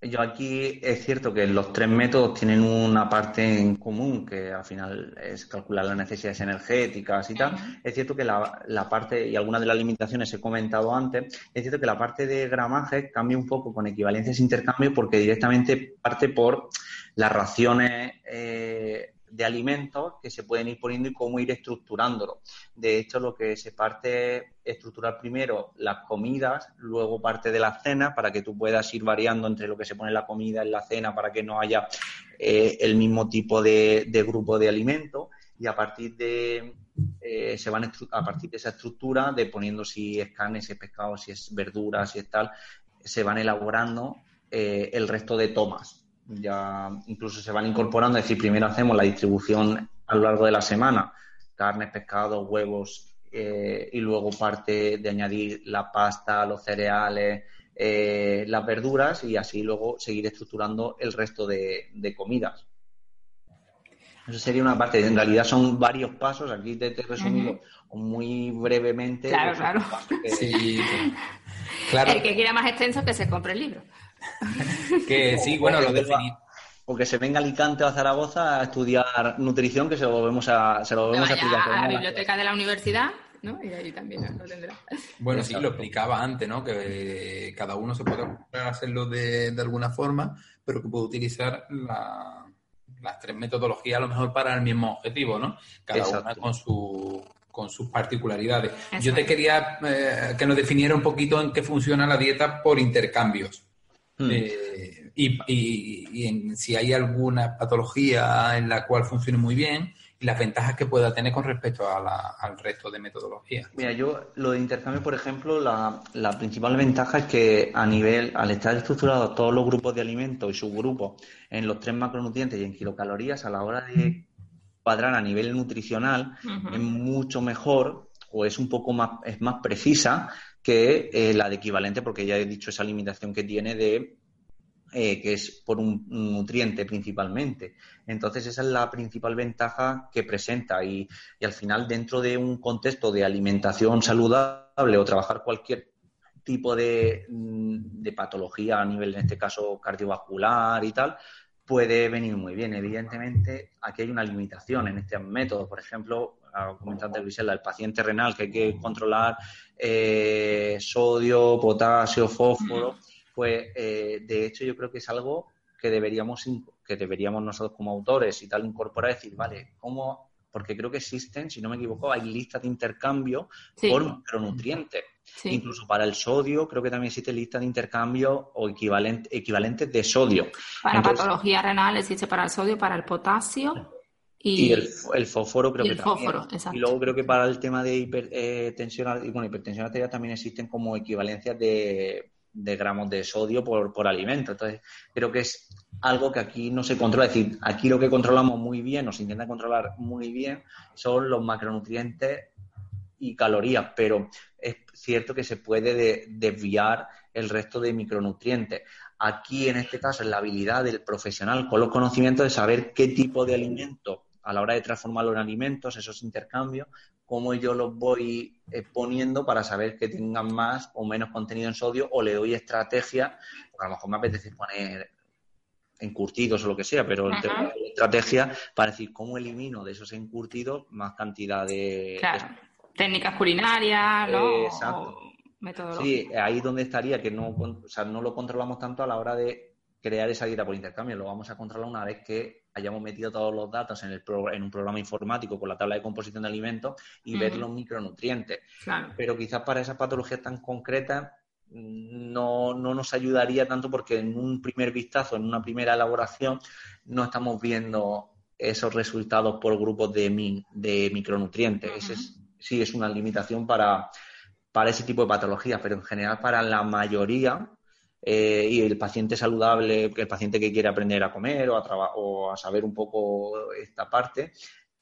Yo aquí es cierto que los tres métodos tienen una parte en común, que al final es calcular las necesidades energéticas y tal. Es cierto que la, la parte, y algunas de las limitaciones he comentado antes, es cierto que la parte de gramaje cambia un poco con equivalencias e intercambio porque directamente parte por las raciones eh, de alimentos que se pueden ir poniendo y cómo ir estructurándolo. De hecho, lo que se parte es estructurar primero las comidas, luego parte de la cena para que tú puedas ir variando entre lo que se pone en la comida en la cena para que no haya eh, el mismo tipo de, grupo de alimentos y a partir de eh, se van a partir de esa estructura de poniendo si es carne, si es pescado, si es verdura, si es tal, se van elaborando eh, el resto de tomas. Ya incluso se van incorporando, es decir, primero hacemos la distribución a lo largo de la semana, carnes, pescados, huevos, eh, y luego parte de añadir la pasta, los cereales, eh, las verduras y así luego seguir estructurando el resto de, de comidas. Eso sería una parte. En realidad son varios pasos. Aquí te, te he resumido muy brevemente. Claro, claro. que- Sí, (laughs) claro. El que quiera más extenso, que se compre el libro. (laughs) Que sí, bueno, lo definí. O que se venga a Alicante o a Zaragoza a estudiar nutrición, que se lo volvemos a, se lo volvemos a vaya explicar. a la biblioteca de la universidad, ¿no? Y ahí también lo tendrá. Bueno, sí, lo explicaba antes, ¿no? Que eh, cada uno se puede hacerlo de, de alguna forma, pero que puede utilizar la- las tres metodologías a lo mejor para el mismo objetivo, ¿no? Cada una Exacto. con su con sus particularidades. Yo te quería eh, que nos definiera un poquito en qué funciona la dieta por intercambios. Hmm. Eh, y, y- y en si hay alguna patología en la cual funcione muy bien y las ventajas que pueda tener con respecto a la- al resto de metodologías. Mira, yo lo de intercambio, por ejemplo, la, la principal ventaja es que a nivel, al estar estructurados todos los grupos de alimentos y subgrupos en los tres macronutrientes y en kilocalorías, a la hora de cuadrar a nivel nutricional, es mucho mejor o es un poco más, es más precisa que eh, la de equivalente, porque ya he dicho esa limitación que tiene de eh, que es por un nutriente principalmente. Entonces, esa es la principal ventaja que presenta y, y al final, dentro de un contexto de alimentación saludable o trabajar cualquier tipo de, mm, de patología a nivel, en este caso, cardiovascular y tal, puede venir muy bien. Evidentemente, aquí hay una limitación en este método. Por ejemplo, comentando Grisela, el paciente renal que hay que controlar eh, sodio, potasio, fósforo, pues eh, de hecho yo creo que es algo que deberíamos, que deberíamos nosotros como autores y tal incorporar, decir, vale, ¿cómo? Porque creo que existen, si no me equivoco, hay listas de intercambio por macronutrientes. Incluso para el sodio, creo que también existe lista de intercambio o equivalente, equivalentes de sodio. Para patología renal existe para el sodio, para el potasio. Y, el, fósforo creo y que exacto. Y luego creo que para el tema de hipertensión, eh, bueno, hipertensión arterial también existen como equivalencias de, gramos de sodio por, por alimento. Entonces, creo que es algo que aquí no se controla. Es decir, aquí lo que controlamos muy bien, o se intenta controlar muy bien, son los macronutrientes y calorías, pero es cierto que se puede desviar el resto de micronutrientes. Aquí, en este caso, es la habilidad del profesional con los conocimientos de saber qué tipo de alimento a la hora de transformarlo en alimentos, esos intercambios, cómo yo los voy eh, poniendo para saber que tengan más o menos contenido en sodio o le doy estrategia, porque a lo mejor me apetece poner encurtidos o lo que sea, pero estrategia para decir cómo elimino de esos encurtidos más cantidad de, técnicas culinarias, ¿no? Exacto. Sí, ahí donde estaría que no, o sea, no lo controlamos tanto a la hora de crear esa dieta por intercambio. Lo vamos a controlar una vez que hayamos metido todos los datos en, el en un programa informático con la tabla de composición de alimentos y ver los micronutrientes. Pero quizás para esas patologías tan concretas no, no, nos ayudaría tanto porque en un primer vistazo, en una primera elaboración, no estamos viendo esos resultados por grupos de, de micronutrientes. Ese es sí es una limitación para, ese tipo de patologías, pero en general para la mayoría eh, y el paciente saludable, el paciente que quiere aprender a comer o a, o a saber un poco esta parte,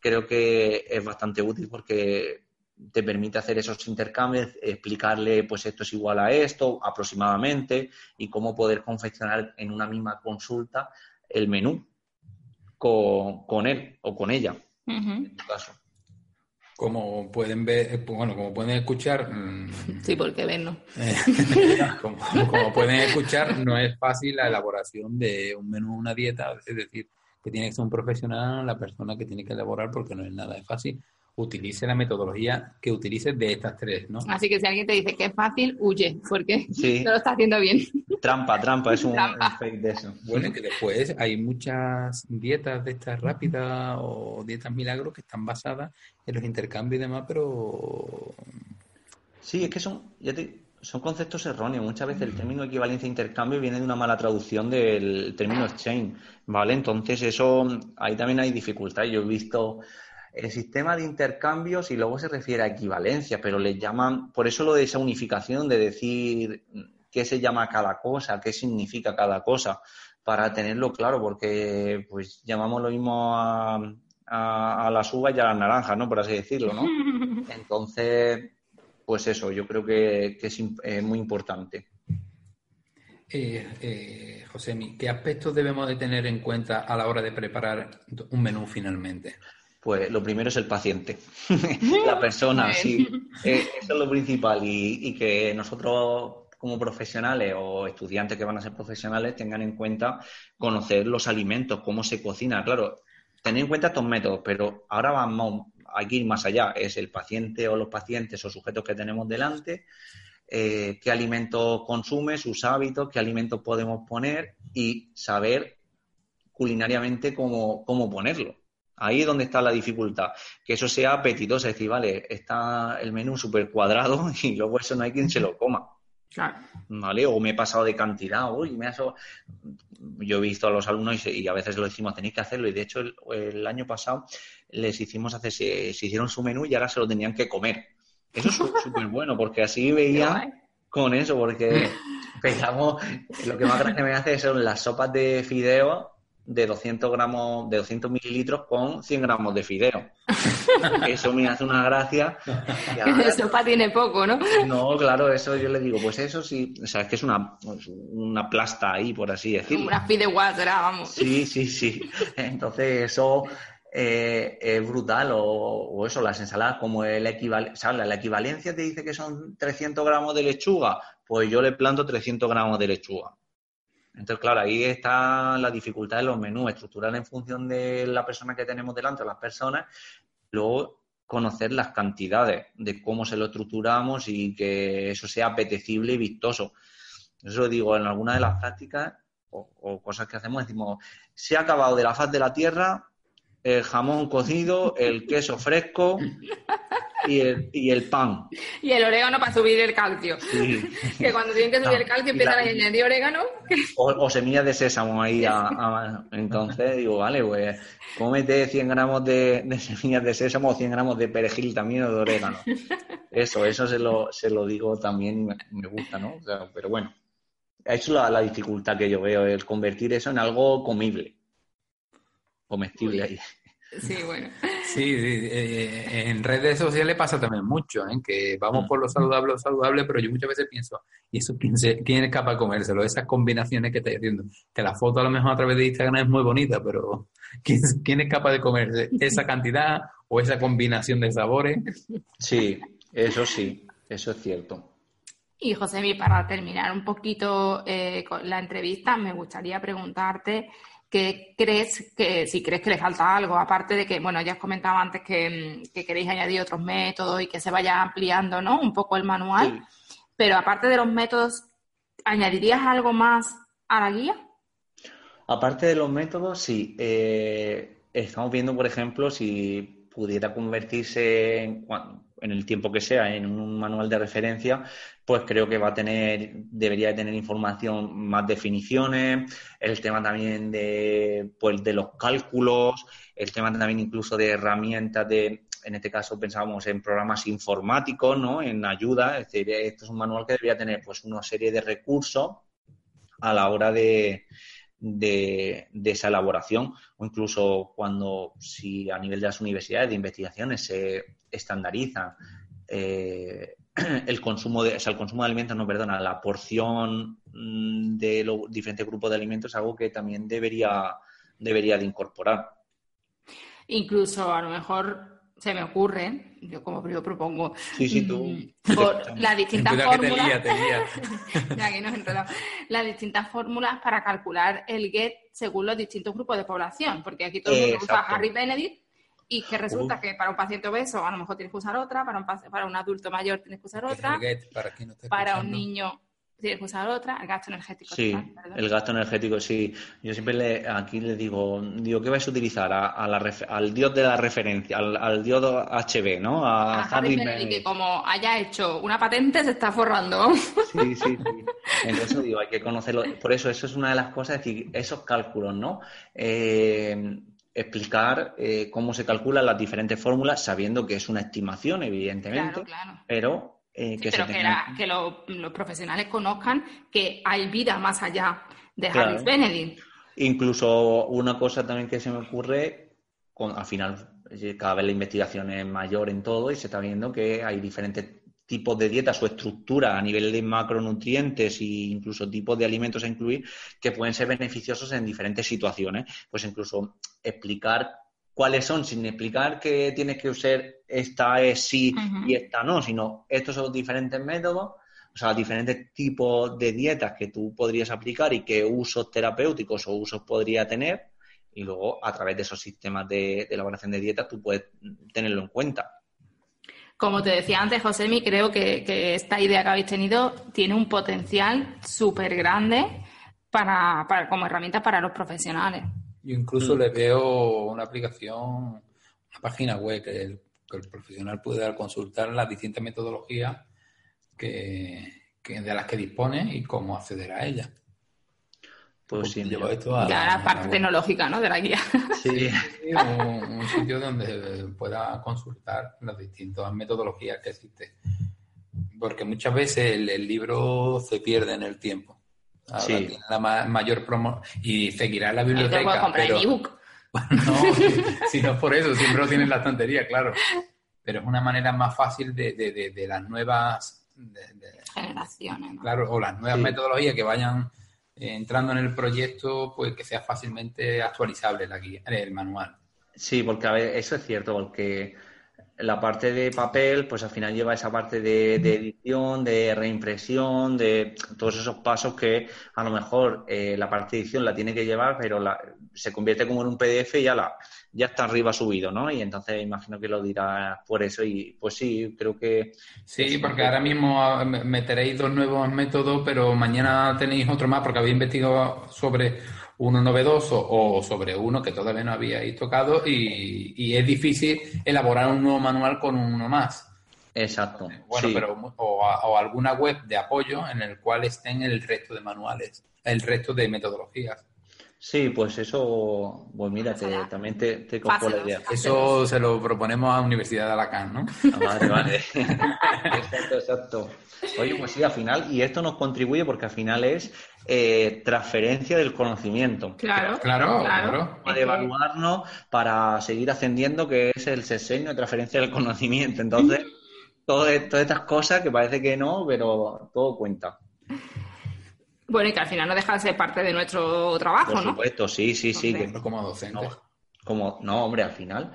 creo que es bastante útil porque te permite hacer esos intercambios, explicarle, pues esto es igual a esto, aproximadamente, y cómo poder confeccionar en una misma consulta el menú con, él o con ella, en tu caso. Como pueden ver, eh, bueno, como pueden escuchar. Mm, sí, porque ven, ¿no? (laughs) como, pueden escuchar, no es fácil la elaboración de un menú, una dieta, es decir, que tiene que ser un profesional la persona que tiene que elaborar porque no es nada de fácil utilice la metodología que utilice de estas tres, ¿no? Así que si alguien te dice que es fácil, huye, porque (laughs) no lo está haciendo bien. Trampa, trampa, es (laughs) un, fake de eso. Bueno, que después hay muchas dietas de estas rápidas o dietas milagros que están basadas en los intercambios y demás, pero... Sí, es que son, son conceptos erróneos. Muchas veces el término equivalencia intercambio viene de una mala traducción del término exchange, ¿vale? Entonces eso, ahí también hay dificultad. Yo he visto el sistema de intercambios y luego se refiere a equivalencia, pero le llaman, por eso lo de esa unificación de decir qué se llama cada cosa, qué significa cada cosa, para tenerlo claro, porque pues llamamos lo mismo a, a, las uvas y a las naranjas, ¿no? Por así decirlo, ¿no? (laughs) Entonces, pues eso, yo creo que, es muy importante. Eh, eh, José, ¿qué aspectos debemos de tener en cuenta a la hora de preparar un menú finalmente? Pues lo primero es el paciente, (laughs) la persona, sí. Eh, eso es lo principal y, que nosotros como profesionales o estudiantes que van a ser profesionales tengan en cuenta conocer los alimentos, cómo se cocina. Claro, tener en cuenta estos métodos, pero ahora vamos, que ir más allá. Es el paciente o los pacientes o sujetos que tenemos delante, eh, qué alimentos consume, sus hábitos, qué alimentos podemos poner y saber culinariamente cómo, cómo ponerlo. Ahí es donde está la dificultad, que eso sea apetitoso, es decir, vale, está el menú súper cuadrado (laughs) y luego eso no hay quien se lo coma. ¿Vale? O me he pasado de cantidad, uy, me ha Yo he visto a los alumnos y, a veces lo decimos, tenéis que hacerlo. Y de hecho, el, año pasado les hicimos hacer, se, hicieron su menú y ahora se lo tenían que comer. Eso es (laughs) súper bueno, porque así veía con eso, porque (laughs) pensamos, lo que más grande me hace son las sopas de fideo de 200 gramos, de 200 mililitros con 100 gramos de fideo. (laughs) Eso me hace una gracia. Eso (laughs) para tiene poco, ¿no? No, claro, eso yo le digo, pues eso sí, o sea, es que es una, una plasta ahí, por así decirlo. Una fideuá vamos. Sí, sí, sí. Entonces eso eh, es brutal, o, eso, las ensaladas, como el equivalente, la, la equivalencia te dice que son 300 gramos de lechuga, pues yo le planto 300 gramos de lechuga Entonces, claro, ahí está la dificultad de los menús, estructurar en función de la persona que tenemos delante, las personas, luego conocer las cantidades, de cómo se lo estructuramos y que eso sea apetecible y vistoso. Eso lo digo en alguna de las prácticas o, o cosas que hacemos, decimos, se ha acabado de la faz de la tierra el jamón cocido, el queso fresco y el, y el pan. Y el orégano para subir el calcio. Sí. (laughs) Que cuando tienen que subir el calcio empiezan la- a añadir orégano. O, o semillas de sésamo ahí. a- a- entonces digo, vale, pues cómete 100 gramos de, de semillas de sésamo o 100 gramos de perejil también o de orégano. Eso, eso se lo, se lo digo también, me, me gusta, ¿no? O sea, pero bueno, es la, la dificultad que yo veo, el convertir eso en algo comible. Comestible ahí. Sí, bueno. Sí, sí, eh, en redes sociales pasa también mucho, ¿eh? que Mm. vamos por lo saludable, lo saludable, pero yo muchas veces pienso, ¿y eso quién, se- quién es capaz de comérselo? Esas combinaciones que estáis haciendo. Que la foto a lo mejor a través de Instagram es muy bonita, pero ¿quién, quién es capaz de comerse esa cantidad o esa combinación de sabores? Sí, eso sí, eso es cierto. Y Josemi, para terminar un poquito eh, con la entrevista, me gustaría preguntarte qué crees que, si crees que le falta algo, aparte de que, bueno, ya has comentado antes que, mm, que queréis añadir otros métodos y que se vaya ampliando, ¿no? Un poco el manual, pero aparte de los métodos, ¿añadirías algo más a la guía? Aparte de los métodos, sí. eh, estamos viendo, por ejemplo, si pudiera convertirse en, en el tiempo que sea en un manual de referencia, pues creo que va a tener, debería de tener información, más definiciones, el tema también de, pues, de los cálculos, el tema también incluso de herramientas de, en este caso pensábamos en programas informáticos, ¿no? En ayuda, es decir, esto es un manual que debería tener pues una serie de recursos a la hora de, de, de esa elaboración o incluso cuando si a nivel de las universidades de investigaciones se estandariza eh, (clears throat) el consumo de, o sea, el consumo de alimentos, no, perdona, la porción mm, de los diferentes grupos de alimentos es algo que también debería, debería de incorporar. Incluso a lo mejor se me ocurre, yo como yo propongo, Sí, sí, tú. mm, (laughs) por las distintas Cuidado que te fórmulas. lía, te lía. (laughs) ya que nos enredamos. Las distintas fórmulas para calcular el GET según los distintos grupos de población, porque aquí todo el mundo usa. Harry Benedict y que resulta Uf. que para un paciente obeso a lo mejor tienes que usar otra, para un, para un adulto mayor tienes que usar otra, el get, para quien no esté para un niño tienes que usar otra, el gasto energético. Sí, total, el gasto energético, sí. Yo siempre le, aquí le digo, digo, ¿qué vais a utilizar? A, a la ref- al dios de la referencia, al, al dios HB, ¿no? A, A Harry Benedict, que como haya hecho una patente, se está forrando. Sí, sí, sí. Entonces digo, hay que conocerlo. Por eso, eso es una de las cosas, es decir, esos cálculos, ¿no? Eh, explicar eh, cómo se calculan las diferentes fórmulas, sabiendo que es una estimación, evidentemente, claro, claro. pero eh, que Sí, pero que, tenga- la- que lo- los profesionales conozcan que hay vida más allá de Claro. Harry Benedict. Incluso una cosa también que se me ocurre, con, al final eh, cada vez la investigación es mayor en todo y se está viendo que hay diferentes tipos de dietas o estructuras a nivel de macronutrientes e incluso tipos de alimentos a incluir que pueden ser beneficiosos en diferentes situaciones. Pues incluso explicar cuáles son, sin explicar que tienes que usar esta es sí y esta no, sino estos son los diferentes métodos o sea, diferentes tipos de dietas que tú podrías aplicar y qué usos terapéuticos o usos podría tener. Y luego, a través de esos sistemas de, de elaboración de dietas, tú puedes tenerlo en cuenta. Como te decía antes, Josemi, creo que, que esta idea que habéis tenido tiene un potencial súper grande para, para- como herramienta para los profesionales. Yo incluso le veo una aplicación, una página web que el, que el profesional pueda consultar las distintas metodologías que, que- de las que dispone y cómo acceder a ellas. Pues sí, Llevo esto a Ya la- la a la parte tecnológica ¿no? de la guía. sí. Sí, un, un sitio donde pueda consultar las distintas metodologías que existen. Porque muchas veces el, el libro se pierde en el tiempo. Ahora Sí. tiene la ma- mayor promo y seguirá en la Ahí te biblioteca, comprar pero ebook. (laughs) no, (laughs) si, no es por eso, siempre lo tiene en la estantería, claro. Pero es una manera más fácil de, de- de- de las nuevas, de- de- Generaciones. ¿no? claro, o las nuevas Sí. metodologías que vayan eh, entrando en el proyecto, pues que sea fácilmente actualizable la guía, el manual. Sí, porque a ver, eso es cierto, porque la parte de papel, pues al final lleva esa parte de, de edición, de reimpresión, de todos esos pasos que a lo mejor eh, la parte de edición la tiene que llevar, pero la, se convierte como en un PDF y ya, la, ya está arriba subido, ¿no? Y entonces imagino que lo dirá por eso y pues sí, creo que... Sí, porque ahora mismo ah, meteréis dos nuevos métodos, pero mañana tenéis otro más porque habéis investigado sobre uno novedoso o sobre uno que todavía no habíais tocado y, es difícil elaborar un nuevo manual con uno más. Exacto. Bueno, pero o, alguna web de apoyo en el cual estén el resto de manuales, el resto de metodologías. Sí, pues eso, pues mira, también te, te cojo la idea. Eso se lo proponemos a la Universidad de Alacant, ¿no? Ah, vale, vale. (laughs) exacto, exacto. Oye, pues sí, al final, y esto nos contribuye porque al final es eh, transferencia del conocimiento. Claro, claro, claro. Para evaluarnos, para seguir ascendiendo, que es el seseño de transferencia del conocimiento. Entonces, (laughs) todas estas cosas que parece que no, pero todo cuenta. Bueno, y que al final no deja de ser parte de nuestro trabajo, ¿no? Por supuesto, sí, sí, sí. Que, como docente. No, como, no, hombre, al final,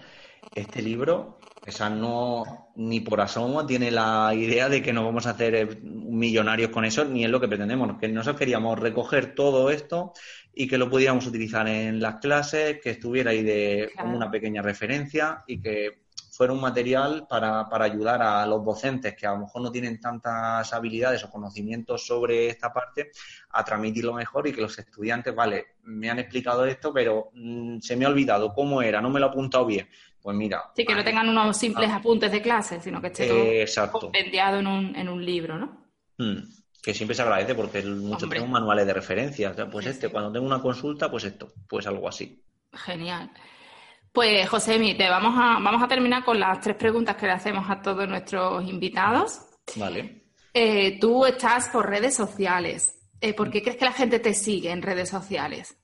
este libro, o sea, no, ni por asomo tiene la idea de que nos vamos a hacer eh, millonarios con eso, ni es lo que pretendemos. Que nosotros queríamos recoger todo esto y que lo pudiéramos utilizar en las clases, que estuviera ahí de como una pequeña referencia y que fuera un material para, para, ayudar a los docentes que a lo mejor no tienen tantas habilidades o conocimientos sobre esta parte a transmitirlo mejor y que los estudiantes, vale, me han explicado esto, pero mm, se me ha olvidado cómo era, no me lo he apuntado bien. Pues mira. Sí, que no tengan unos simples ah. apuntes de clase, sino que esté todo compendiado en un, en un libro, ¿no? Hmm, que siempre se agradece porque muchos tenemos manuales de referencia. pues este, cuando tengo una consulta, pues esto, pues algo así. Genial. Pues José, te vamos a, vamos a terminar con las tres preguntas que le hacemos a todos nuestros invitados. Vale. Eh, tú estás por redes sociales. Eh, ¿Por qué crees que la gente te sigue en redes sociales?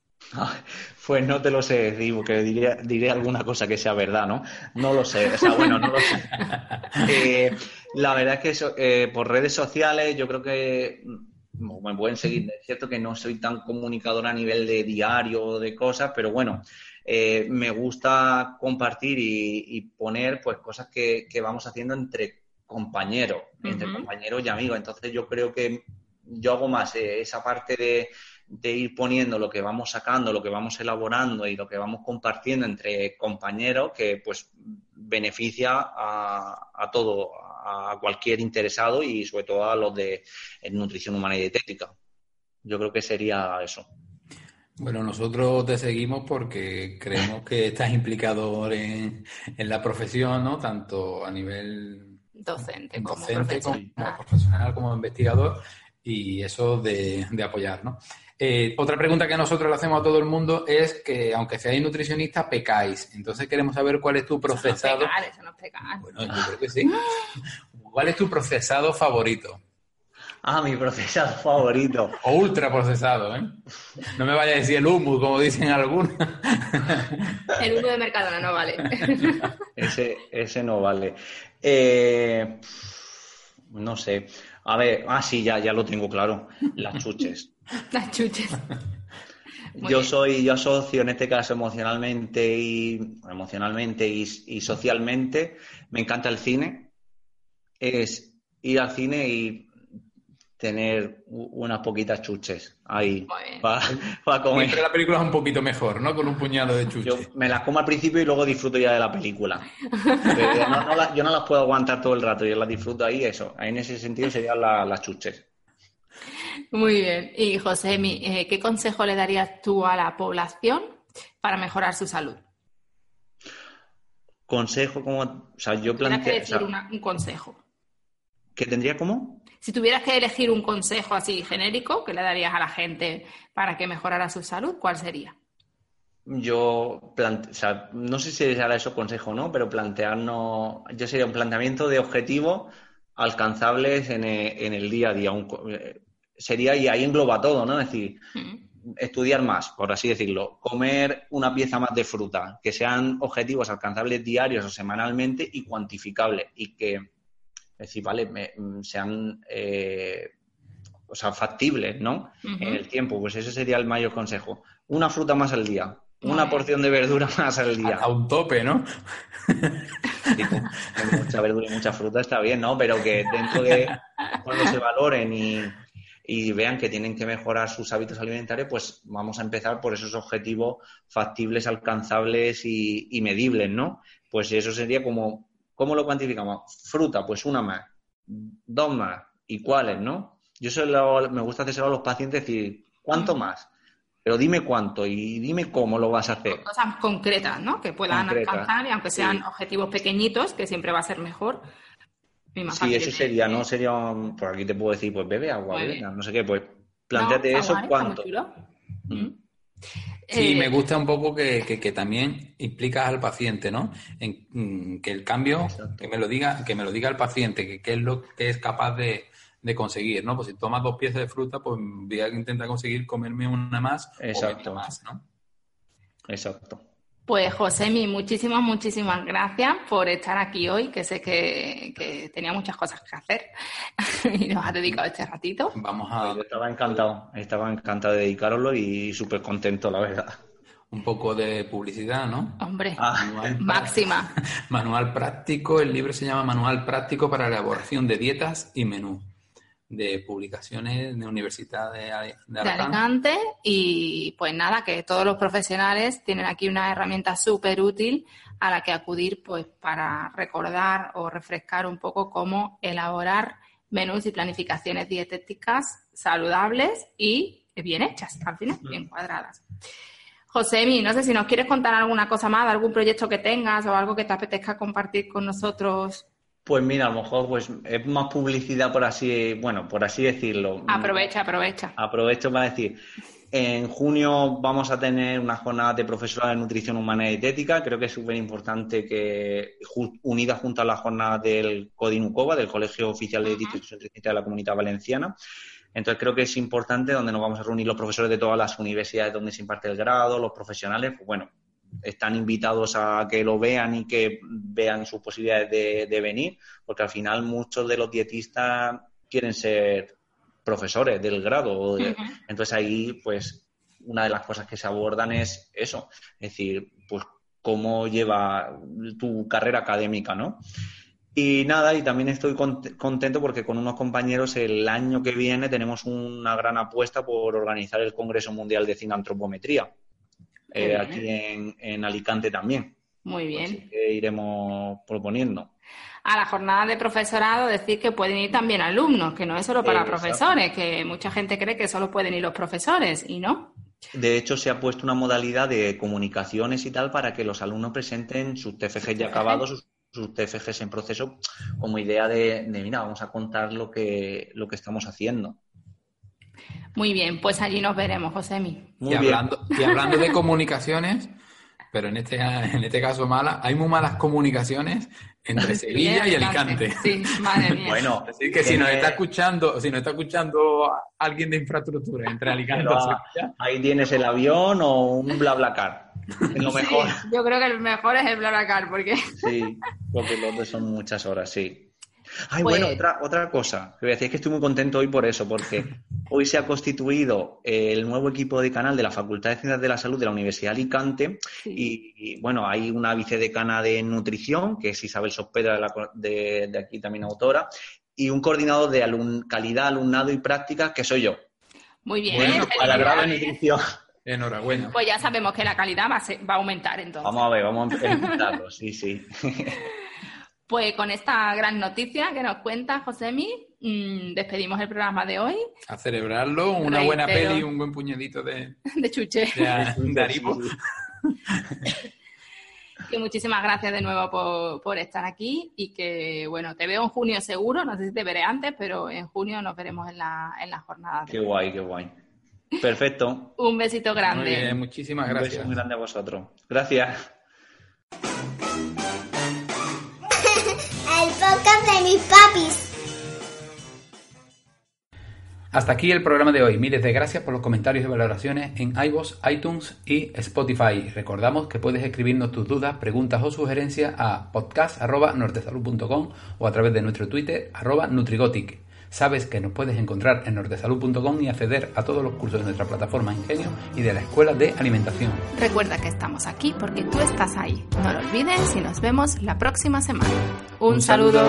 pues no te lo sé decir, porque diré, alguna cosa que sea verdad, ¿no? No lo sé, o sea, bueno, no lo sé. (laughs) Eh, la verdad es que por redes sociales yo creo que me pueden seguir. Es cierto que no soy tan comunicador a nivel de diario o de cosas, pero bueno, eh, me gusta compartir y, poner pues cosas que, vamos haciendo entre compañeros, entre compañeros y amigos. Entonces yo creo que yo hago más eh, esa parte de, ir poniendo lo que vamos sacando, lo que vamos elaborando y lo que vamos compartiendo entre compañeros que pues beneficia a, a todo, a cualquier interesado y sobre todo a los de nutrición humana y dietética. Yo creo que sería eso. Bueno, nosotros te seguimos porque creemos que estás implicado en, la profesión, ¿no? Tanto a nivel docente, como, profesional. como investigador, y eso de, apoyar, ¿no? Eh, otra pregunta que nosotros le hacemos a todo el mundo es que, aunque seáis nutricionistas, pecáis. Entonces queremos saber cuál es tu procesado. Eso no pecar, Bueno, yo creo que sí. (gasps) ¿Cuál es tu procesado favorito? Ah, mi procesado favorito. O ultra procesado, ¿eh? No me vaya a decir el humus, como dicen algunos. El humo de Mercadona no vale. Ese, ese no vale. Eh, no sé. A ver, ah, sí, ya, ya lo tengo claro. Las chuches. (laughs) Las chuches. yo soy, yo asocio en este caso emocionalmente y emocionalmente y, y socialmente. Me encanta el cine. Es ir al cine y tener unas poquitas chuches ahí para (laughs) comer. Siempre la película es un poquito mejor, ¿no? Con un puñado de chuches. Yo me las como al principio y luego disfruto ya de la película. (laughs) yo no las puedo aguantar todo el rato, yo las disfruto ahí, eso. en ese sentido serían las chuches. Muy bien. Y José, eh, ¿qué consejo le darías tú a la población para mejorar su salud? Consejo como... O sea, yo planteo... decir un consejo. ¿Qué tendría como? Si tuvieras que elegir un consejo así genérico que le darías a la gente para que mejorara su salud, ¿cuál sería? Yo, no sé si será eso consejo o no, pero plantearnos, yo sería un planteamiento de objetivos alcanzables en el, día a día. Eh, sería, y ahí engloba todo, ¿no? Es decir, mm. estudiar más, por así decirlo, comer una pieza más de fruta, que sean objetivos alcanzables diarios o semanalmente y cuantificables y que es decir, vale, mm, sean eh, o sea, factibles, ¿no? En el tiempo, pues ese sería el mayor consejo. Una fruta más al día, una porción de verdura (laughs) más al día. A un tope, ¿no? Sí, mucha verdura y mucha fruta está bien, ¿no? Pero que dentro de cuando se valoren y, y vean que tienen que mejorar sus hábitos alimentarios, pues vamos a empezar por esos objetivos factibles, alcanzables y, medibles, ¿no? Pues eso sería como, ¿cómo lo cuantificamos? Fruta, pues una más, dos más, ¿y cuáles, no? Yo solo me gusta hacer a los pacientes decir, ¿cuánto más? Pero dime cuánto y dime cómo lo vas a hacer. Cosas concretas, ¿no? Que puedan alcanzar y aunque sean objetivos pequeñitos, que siempre va a ser mejor, Sí, eso sería, ¿no? Sería, por aquí te puedo decir, pues bebe agua, bebe, no sé qué, pues planteate eso, ¿cuánto? Mm. Sí, me eh, gusta un poco que, que, también implicas al paciente, ¿no? En, mm, que el cambio, que me lo diga, que me lo diga el paciente, que qué es lo que es capaz de, de, conseguir, ¿no? Pues si tomas dos piezas de fruta, pues voy a intentar conseguir comerme una más Exacto. o más, ¿no? Exacto. Pues Josemi, muchísimas, muchísimas gracias por estar aquí hoy, que sé que, tenía muchas cosas que hacer (laughs) y nos has dedicado este ratito. Vamos a... Pues yo estaba encantado, estaba encantado de dedicároslo y súper contento, la verdad. Un poco de publicidad, ¿no? Hombre, ah. máxima. (laughs) Manual práctico, el libro se llama Manual práctico para la elaboración de dietas y menú de publicaciones de Universidad de, Alicante. Y pues nada, que todos los profesionales tienen aquí una herramienta súper útil a la que acudir pues para recordar o refrescar un poco cómo elaborar menús y planificaciones dietéticas saludables y bien hechas, al final, bien cuadradas. Josemi, no sé si nos quieres contar alguna cosa más, algún proyecto que tengas o algo que te apetezca compartir con nosotros pues mira, a lo mejor pues es más publicidad por así, bueno, por así decirlo. Aprovecha, aprovecha. Aprovecho para decir, en junio vamos a tener una jornada de profesorado de nutrición humana y dietética. Creo que es súper importante que, unida junto a la jornada del CODINUCOVA, del Colegio Oficial de Dietética de la Comunidad Valenciana. Entonces creo que es importante donde nos vamos a reunir los profesores de todas las universidades donde se imparte el grado, los profesionales, pues bueno, están invitados a que lo vean y que vean sus posibilidades de, venir, porque al final muchos de los dietistas quieren ser profesores del grado. Entonces ahí, pues, una de las cosas que se abordan es eso, es decir, pues cómo lleva tu carrera académica, ¿no? Y nada, y también estoy contento porque con unos compañeros el año que viene tenemos una gran apuesta por organizar el Congreso Mundial de Cinantropometría. Eh, aquí en, Alicante también. Muy bien. Así que iremos proponiendo. A la jornada de profesorado decir que pueden ir también alumnos, que no es solo para profesores, que mucha gente cree que solo pueden ir los profesores y no. De hecho, se ha puesto una modalidad de comunicaciones y tal para que los alumnos presenten sus TFGs ya acabados, sus, sus, TFGs en proceso, como idea de, de, mira, vamos a contar lo que, lo que estamos haciendo. Muy bien, pues allí nos veremos, Josemi. y, hablando, y hablando de comunicaciones, pero en este, en este caso mala, hay muy malas comunicaciones entre Sevilla y Alicante. Sí, madre mía. bueno, así que si nos está escuchando, si nos está escuchando alguien de infraestructura entre Alicante y Sevilla. Ahí tienes el avión o un BlaBlaCar. Es lo mejor. yo creo que el mejor es el BlaBlaCar, porque. Sí, porque los dos son muchas horas, sí. Ay, bueno, pues otra, otra cosa que voy a decir es que estoy muy contento hoy por eso, porque (laughs) hoy se ha constituido el nuevo equipo de canal de la Facultad de Ciencias de la Salud de la Universidad de Alicante y, bueno, hay una vicedecana de nutrición, que es Isabel Sospedra de, de, aquí también autora, y un coordinador de calidad, alumnado y práctica, que soy yo. Muy bien. Bueno, la grave nutrición. Enhorabuena. Pues ya sabemos que la calidad va a, va a aumentar entonces. Vamos a ver, vamos a (laughs) empezarlo, sí, sí. (laughs) Pues con esta gran noticia que nos cuenta Josemi, mmm, despedimos el programa de hoy. A celebrarlo, una buena peli y un buen puñadito de, (laughs) de chuche. De, (laughs) (laughs) que muchísimas gracias de nuevo por, por, estar aquí y que, bueno, te veo en junio seguro, no sé si te veré antes, pero en junio nos veremos en la, en la jornada. Qué guay, qué guay. Perfecto. un besito grande. muchísimas gracias. Un beso muy grande a vosotros. Gracias. Hasta aquí el programa de hoy. Miles de gracias por los comentarios y valoraciones en iVoox, iTunes y Spotify. Recordamos que puedes escribirnos tus dudas, preguntas o sugerencias a podcast.nortesalud.com o a través de nuestro Twitter arroba Nutrigotic. Sabes que nos puedes encontrar en nortesalud.com y acceder a todos los cursos de nuestra plataforma Ingenio y de la Escuela de Alimentación. Recuerda que estamos aquí porque tú estás ahí. No lo olvides y nos vemos la próxima semana. Un, saludo.